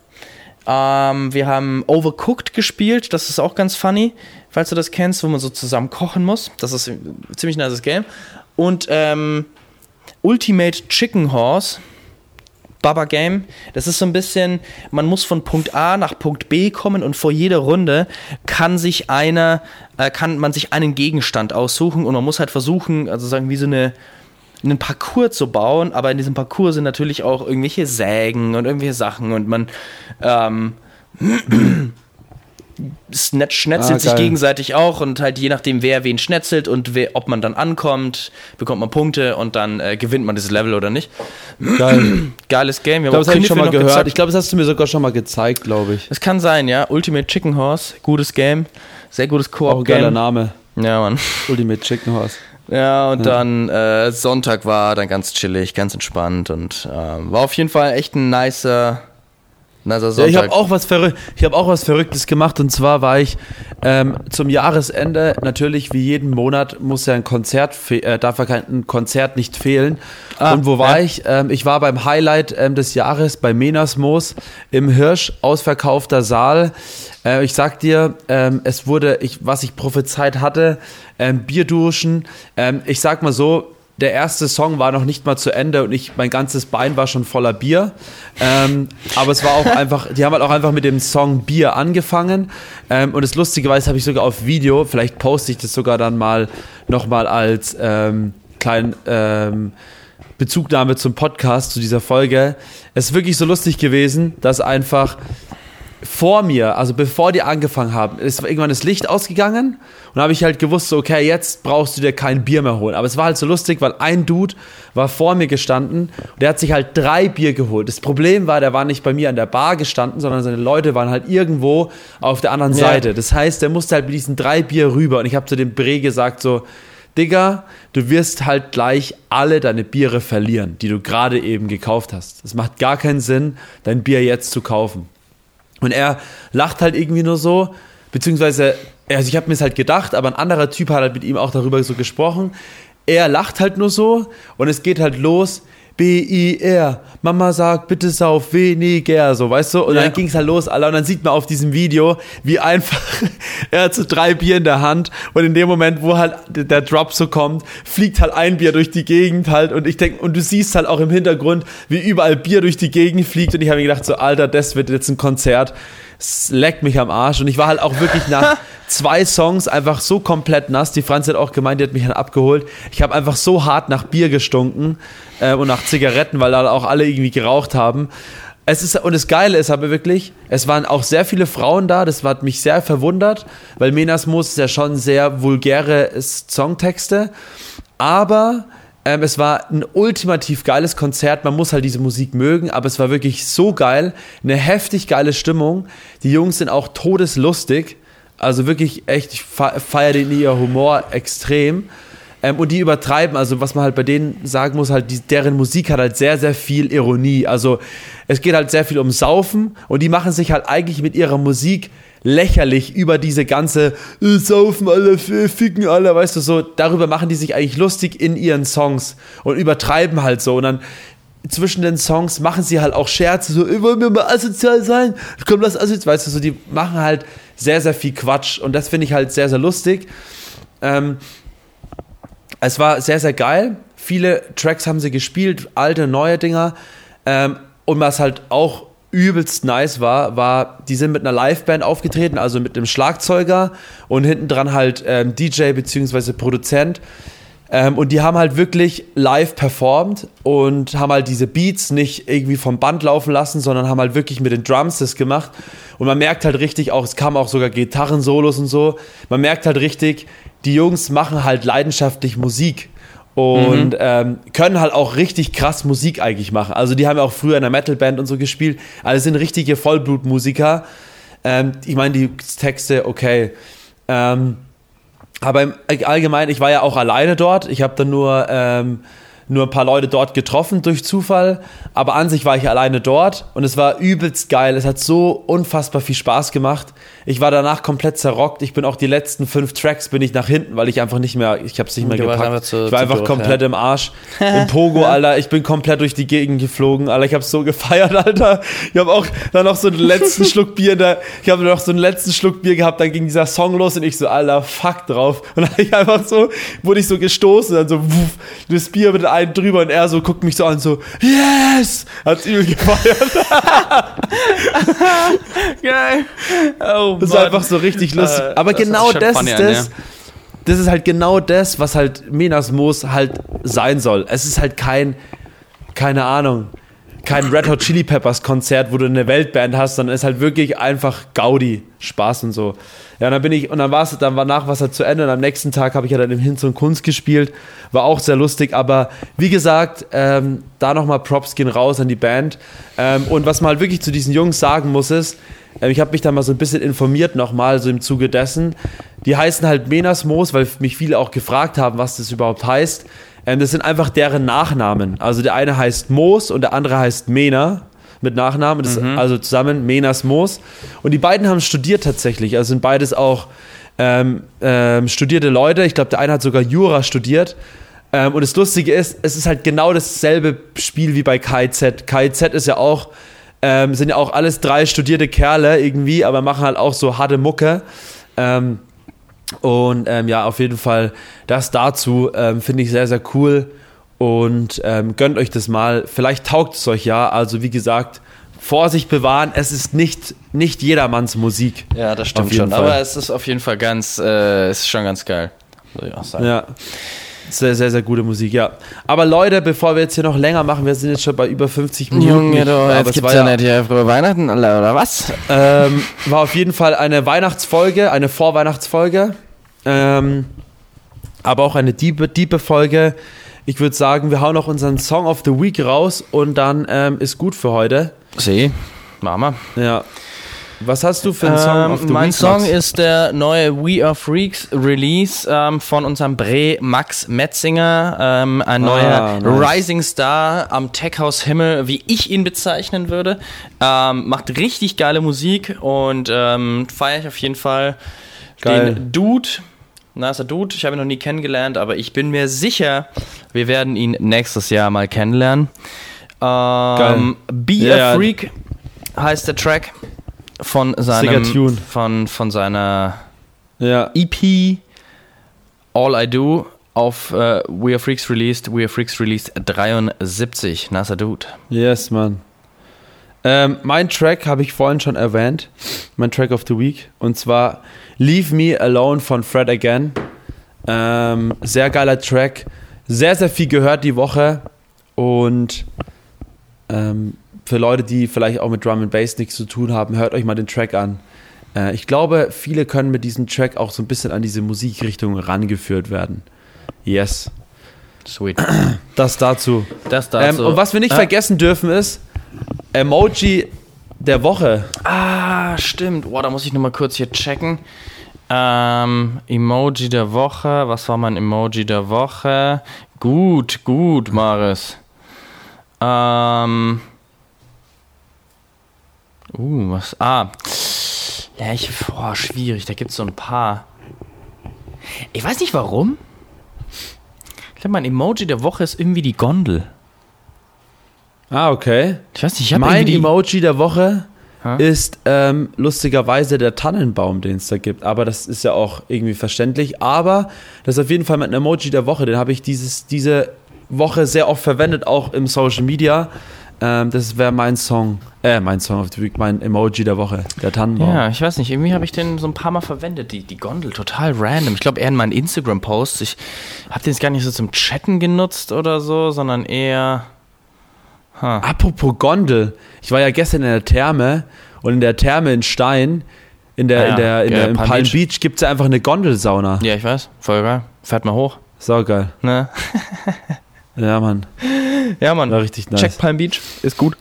Ähm, wir haben Overcooked gespielt, das ist auch ganz funny, falls du das kennst, wo man so zusammen kochen muss. Das ist ein ziemlich nices Game. Und ähm, Ultimate Chicken Horse Baba Game. Das ist so ein bisschen, man muss von Punkt A nach Punkt B kommen und vor jeder Runde kann sich einer, äh, kann man sich einen Gegenstand aussuchen und man muss halt versuchen, also sagen, wie so eine einen Parcours zu bauen, aber in diesem Parcours sind natürlich auch irgendwelche Sägen und irgendwelche Sachen und man ähm, schnetzelt ah, sich gegenseitig auch und halt je nachdem, wer wen schnetzelt und wer, ob man dann ankommt, bekommt man Punkte und dann äh, gewinnt man dieses Level oder nicht. Geil. Geiles Game. Wir ich glaube, das habe ich schon mal gehört. Gezockt. Ich glaube, das hast du mir sogar schon mal gezeigt, glaube ich. Es kann sein, ja. Ultimate Chicken Horse, gutes Game. Sehr gutes Koop-Game. Geiler Name. Ja, Mann. Ultimate Chicken Horse. Ja, und ja. dann äh, Sonntag war dann ganz chillig, ganz entspannt und äh, war auf jeden Fall echt ein nicer Nicer ja, ich habe auch was ich habe auch was Verrücktes gemacht und zwar war ich ähm, zum Jahresende natürlich wie jeden Monat muss ja ein Konzert äh, darf ja kein Konzert nicht fehlen. Ah, und wo war ja. ich? Ähm, ich war beim Highlight ähm, des Jahres bei Menasmoos im Hirsch ausverkaufter Saal. Äh, ich sag dir ähm, es wurde ich was ich prophezeit hatte ähm, Bierduschen. Ähm, ich sag mal so der erste Song war noch nicht mal zu Ende und ich, mein ganzes Bein war schon voller Bier. Ähm, aber es war auch einfach, die haben halt auch einfach mit dem Song Bier angefangen. Ähm, und das Lustige war, das habe ich sogar auf Video, vielleicht poste ich das sogar dann mal nochmal als ähm, kleinen ähm, Bezugnahme zum Podcast, zu dieser Folge. Es ist wirklich so lustig gewesen, dass einfach vor mir, also bevor die angefangen haben, ist irgendwann das Licht ausgegangen und habe ich halt gewusst, so, okay, jetzt brauchst du dir kein Bier mehr holen. Aber es war halt so lustig, weil ein Dude war vor mir gestanden und der hat sich halt drei Bier geholt. Das Problem war, der war nicht bei mir an der Bar gestanden, sondern seine Leute waren halt irgendwo auf der anderen ja. Seite. Das heißt, der musste halt mit diesen drei Bier rüber und ich habe zu dem Bre gesagt so, Digga, du wirst halt gleich alle deine Biere verlieren, die du gerade eben gekauft hast. Es macht gar keinen Sinn, dein Bier jetzt zu kaufen. Und er lacht halt irgendwie nur so, beziehungsweise, also ich habe mir es halt gedacht, aber ein anderer Typ hat halt mit ihm auch darüber so gesprochen. Er lacht halt nur so und es geht halt los. B-I-R. Mama sagt, bitte sauf weniger, so, weißt du? Und ja. dann ging es halt los, Alter. Und dann sieht man auf diesem Video, wie einfach, er hat so drei Bier in der Hand und in dem Moment, wo halt der Drop so kommt, fliegt halt ein Bier durch die Gegend halt und ich denke, und du siehst halt auch im Hintergrund, wie überall Bier durch die Gegend fliegt und ich habe mir gedacht, so, Alter, das wird jetzt ein Konzert es leckt mich am Arsch. Und ich war halt auch wirklich nach zwei Songs einfach so komplett nass. Die Franz hat auch gemeint, die hat mich dann abgeholt. Ich habe einfach so hart nach Bier gestunken äh, und nach Zigaretten, weil da auch alle irgendwie geraucht haben. Es ist, und das Geile ist aber wirklich, es waren auch sehr viele Frauen da, das hat mich sehr verwundert, weil Menas Moos ja schon sehr vulgäre Songtexte, aber ähm, es war ein ultimativ geiles Konzert. Man muss halt diese Musik mögen, aber es war wirklich so geil. Eine heftig geile Stimmung. Die Jungs sind auch todeslustig. Also wirklich echt, ich feiere den ihr Humor extrem. Ähm, und die übertreiben, also was man halt bei denen sagen muss, halt, die, deren Musik hat halt sehr, sehr viel Ironie. Also es geht halt sehr viel um Saufen und die machen sich halt eigentlich mit ihrer Musik lächerlich über diese ganze äh, Saufen alle, ficken alle, weißt du, so, darüber machen die sich eigentlich lustig in ihren Songs und übertreiben halt so und dann zwischen den Songs machen sie halt auch Scherze, so, wollen wir mal asozial sein? Komm, lass asozial, weißt du, so, die machen halt sehr, sehr viel Quatsch und das finde ich halt sehr, sehr lustig. Ähm, es war sehr, sehr geil. Viele Tracks haben sie gespielt, alte, neue Dinger. Ähm, und was halt auch übelst nice war, war, die sind mit einer Liveband aufgetreten, also mit einem Schlagzeuger und hinten dran halt ähm, DJ bzw. Produzent. Ähm, und die haben halt wirklich live performt und haben halt diese Beats nicht irgendwie vom Band laufen lassen, sondern haben halt wirklich mit den Drums das gemacht. Und man merkt halt richtig auch, es kamen auch sogar Gitarrensolos und so. Man merkt halt richtig, die Jungs machen halt leidenschaftlich Musik und mhm. ähm, können halt auch richtig krass Musik eigentlich machen. Also die haben ja auch früher in einer Metalband und so gespielt. Also sind richtige Vollblutmusiker. Ähm, ich meine, die Texte, okay. Ähm, aber im Allgemeinen, ich war ja auch alleine dort. Ich habe dann nur ähm, nur ein paar Leute dort getroffen durch Zufall, aber an sich war ich alleine dort und es war übelst geil. Es hat so unfassbar viel Spaß gemacht. Ich war danach komplett zerrockt. Ich bin auch die letzten fünf Tracks bin ich nach hinten, weil ich einfach nicht mehr, ich habe es nicht mehr Du gepackt. einfach zu- ich war einfach doof, komplett ja. im Arsch. Im Pogo, Alter. Ich bin komplett durch die Gegend geflogen, Alter. Ich habe so gefeiert, Alter. Ich habe auch dann noch so einen letzten Schluck Bier, da, ich habe noch so einen letzten Schluck Bier gehabt, dann ging dieser Song los und ich so, Alter, fuck drauf. Und dann ich einfach so, wurde ich so gestoßen, dann so, wuff, das Bier mit einem drüber und er so guckt mich so an, so, yes! Hat's übel gefeiert. Geil. Oh, Das ist einfach so richtig lustig. Äh, Aber das genau schon das funny ist das. Das ist halt genau das, was halt Menas Moos halt sein soll. Es ist halt kein, keine Ahnung, kein Red Hot Chili Peppers Konzert, wo du eine Weltband hast, sondern es ist halt wirklich einfach Gaudi, Spaß und so. Ja, und dann bin ich, und dann war es, dann war nach was halt zu Ende und am nächsten Tag habe ich ja dann im Hinz und Kunst gespielt. War auch sehr lustig, aber wie gesagt, ähm, da nochmal Props gehen raus an die Band. Ähm, und was man halt wirklich zu diesen Jungs sagen muss, ist, ähm, ich habe mich da mal so ein bisschen informiert nochmal, so im Zuge dessen. Die heißen halt Menasmos, weil mich viele auch gefragt haben, was das überhaupt heißt. Ähm, das sind einfach deren Nachnamen. Also der eine heißt Moos und der andere heißt Mena mit Nachnamen. Das Also zusammen Menas Moos. Und die beiden haben studiert tatsächlich. Also sind beides auch ähm, ähm, studierte Leute. Ich glaube, der eine hat sogar Jura studiert. Ähm, und das Lustige ist, es ist halt genau dasselbe Spiel wie bei KIZ. KIZ ist ja auch, ähm, sind ja auch alles drei studierte Kerle irgendwie, aber machen halt auch so harte Mucke. Und ähm, ja, auf jeden Fall das dazu ähm, finde ich sehr, sehr cool. Und ähm, gönnt euch das mal. Vielleicht taugt es euch ja. Also wie gesagt, Vorsicht bewahren. Es ist nicht, nicht jedermanns Musik. Ja, das stimmt schon. Fall. Aber es ist auf jeden Fall ganz, äh, ist schon ganz geil. Soll ich auch sagen. Ja. Sehr, sehr, sehr gute Musik, ja. Aber Leute, bevor wir jetzt hier noch länger machen, wir sind jetzt schon bei über 50 Minuten. Junge, du, jetzt es gibt's war ja nicht hier frohe Weihnachten, oder was? Ähm, war auf jeden Fall eine Weihnachtsfolge, eine Vorweihnachtsfolge. Ähm, aber auch eine diepe, diepe Folge. Ich würde sagen, wir hauen noch unseren Song of the Week raus und dann ähm, ist gut für heute. See, Mama. Ja. Was hast du für einen Song Ähm, the mein Week? Song Max? ist der neue We Are Freaks Release ähm, von unserem Bre Max Metzinger, ähm, ein neuer nice. Rising Star am Tech House Himmel, wie ich ihn bezeichnen würde. Ähm, macht richtig geile Musik und ähm, feiere ich auf jeden Fall Geil. den Dude. Na, ist der Dude. Ich habe ihn noch nie kennengelernt, aber ich bin mir sicher, wir werden ihn nächstes Jahr mal kennenlernen. Ähm, Be Ja, a. Freak heißt der Track von seinem Tune. von von seiner Ja. EP All I Do auf äh, We Are Freaks released, We Are Freaks released 73. Nasser Dude. Yes, Mann. Ähm, mein Track habe ich vorhin schon erwähnt. Mein Track of the Week. Und zwar Leave Me Alone von Fred Again. Ähm, sehr geiler Track. Sehr, sehr viel gehört die Woche. Und ähm, für Leute, die vielleicht auch mit Drum and Bass nichts zu tun haben, hört euch mal den Track an. Äh, ich glaube, viele können mit diesem Track auch so ein bisschen an diese Musikrichtung rangeführt werden. Yes. Sweet. Das dazu. Das Ähm, dazu. und was wir nicht Ah. vergessen dürfen ist, Emoji der Woche. Ah, stimmt. Boah, da muss ich nochmal kurz hier checken. Ähm, Emoji der Woche. Was war mein Emoji der Woche? Gut, gut, Maris. Ähm. Uh, was? Ah. Ja, ich. Boah, schwierig. Da gibt es so ein paar. Ich weiß nicht warum. Ich glaube, mein Emoji der Woche ist irgendwie die Gondel. Ah, okay. Ich weiß nicht, ich habe Mein Emoji der Woche Hä? ist ähm, lustigerweise der Tannenbaum, den es da gibt. Aber das ist ja auch irgendwie verständlich. Aber das ist auf jeden Fall mein Emoji der Woche. Den habe ich dieses, diese Woche sehr oft verwendet, auch im Social Media. Ähm, das wäre mein Song, äh, mein Song of the Week, mein Emoji der Woche, der Tannenbaum. Ja, ich weiß nicht, irgendwie habe ich den so ein paar Mal verwendet, die, die Gondel, total random. Ich glaube eher in meinen Instagram-Posts. Ich habe den jetzt gar nicht so zum Chatten genutzt oder so, sondern eher. Ha. Apropos Gondel, ich war ja gestern in der Therme und in der Therme in Stein, in der, Ah ja, in der, in geil, der in Palm Palm Beach. Beach, gibt es ja einfach eine Gondelsauna. Ja, ich weiß, voll geil. Fährt mal hoch. Saugeil. Ne? Ja, Mann. Ja, Mann. War richtig nice. Check Palm Beach, ist gut.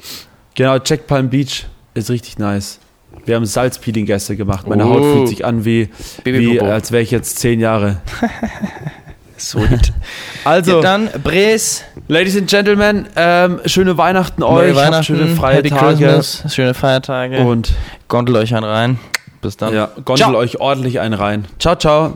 Genau, check Palm Beach ist richtig nice. Wir haben Salzpeeling gestern gemacht. Meine Oh. Haut fühlt sich an wie, wie als wäre ich jetzt zehn Jahre. Sweet. Also, Ja, dann Bres, Ladies and Gentlemen, ähm, schöne Weihnachten neue euch, Weihnachten, schöne freie Happy Tage Christmas, schöne Feiertage und Gondel euch einen rein. Bis dann. ja, gondel Ciao. euch ordentlich einen rein. Ciao, ciao.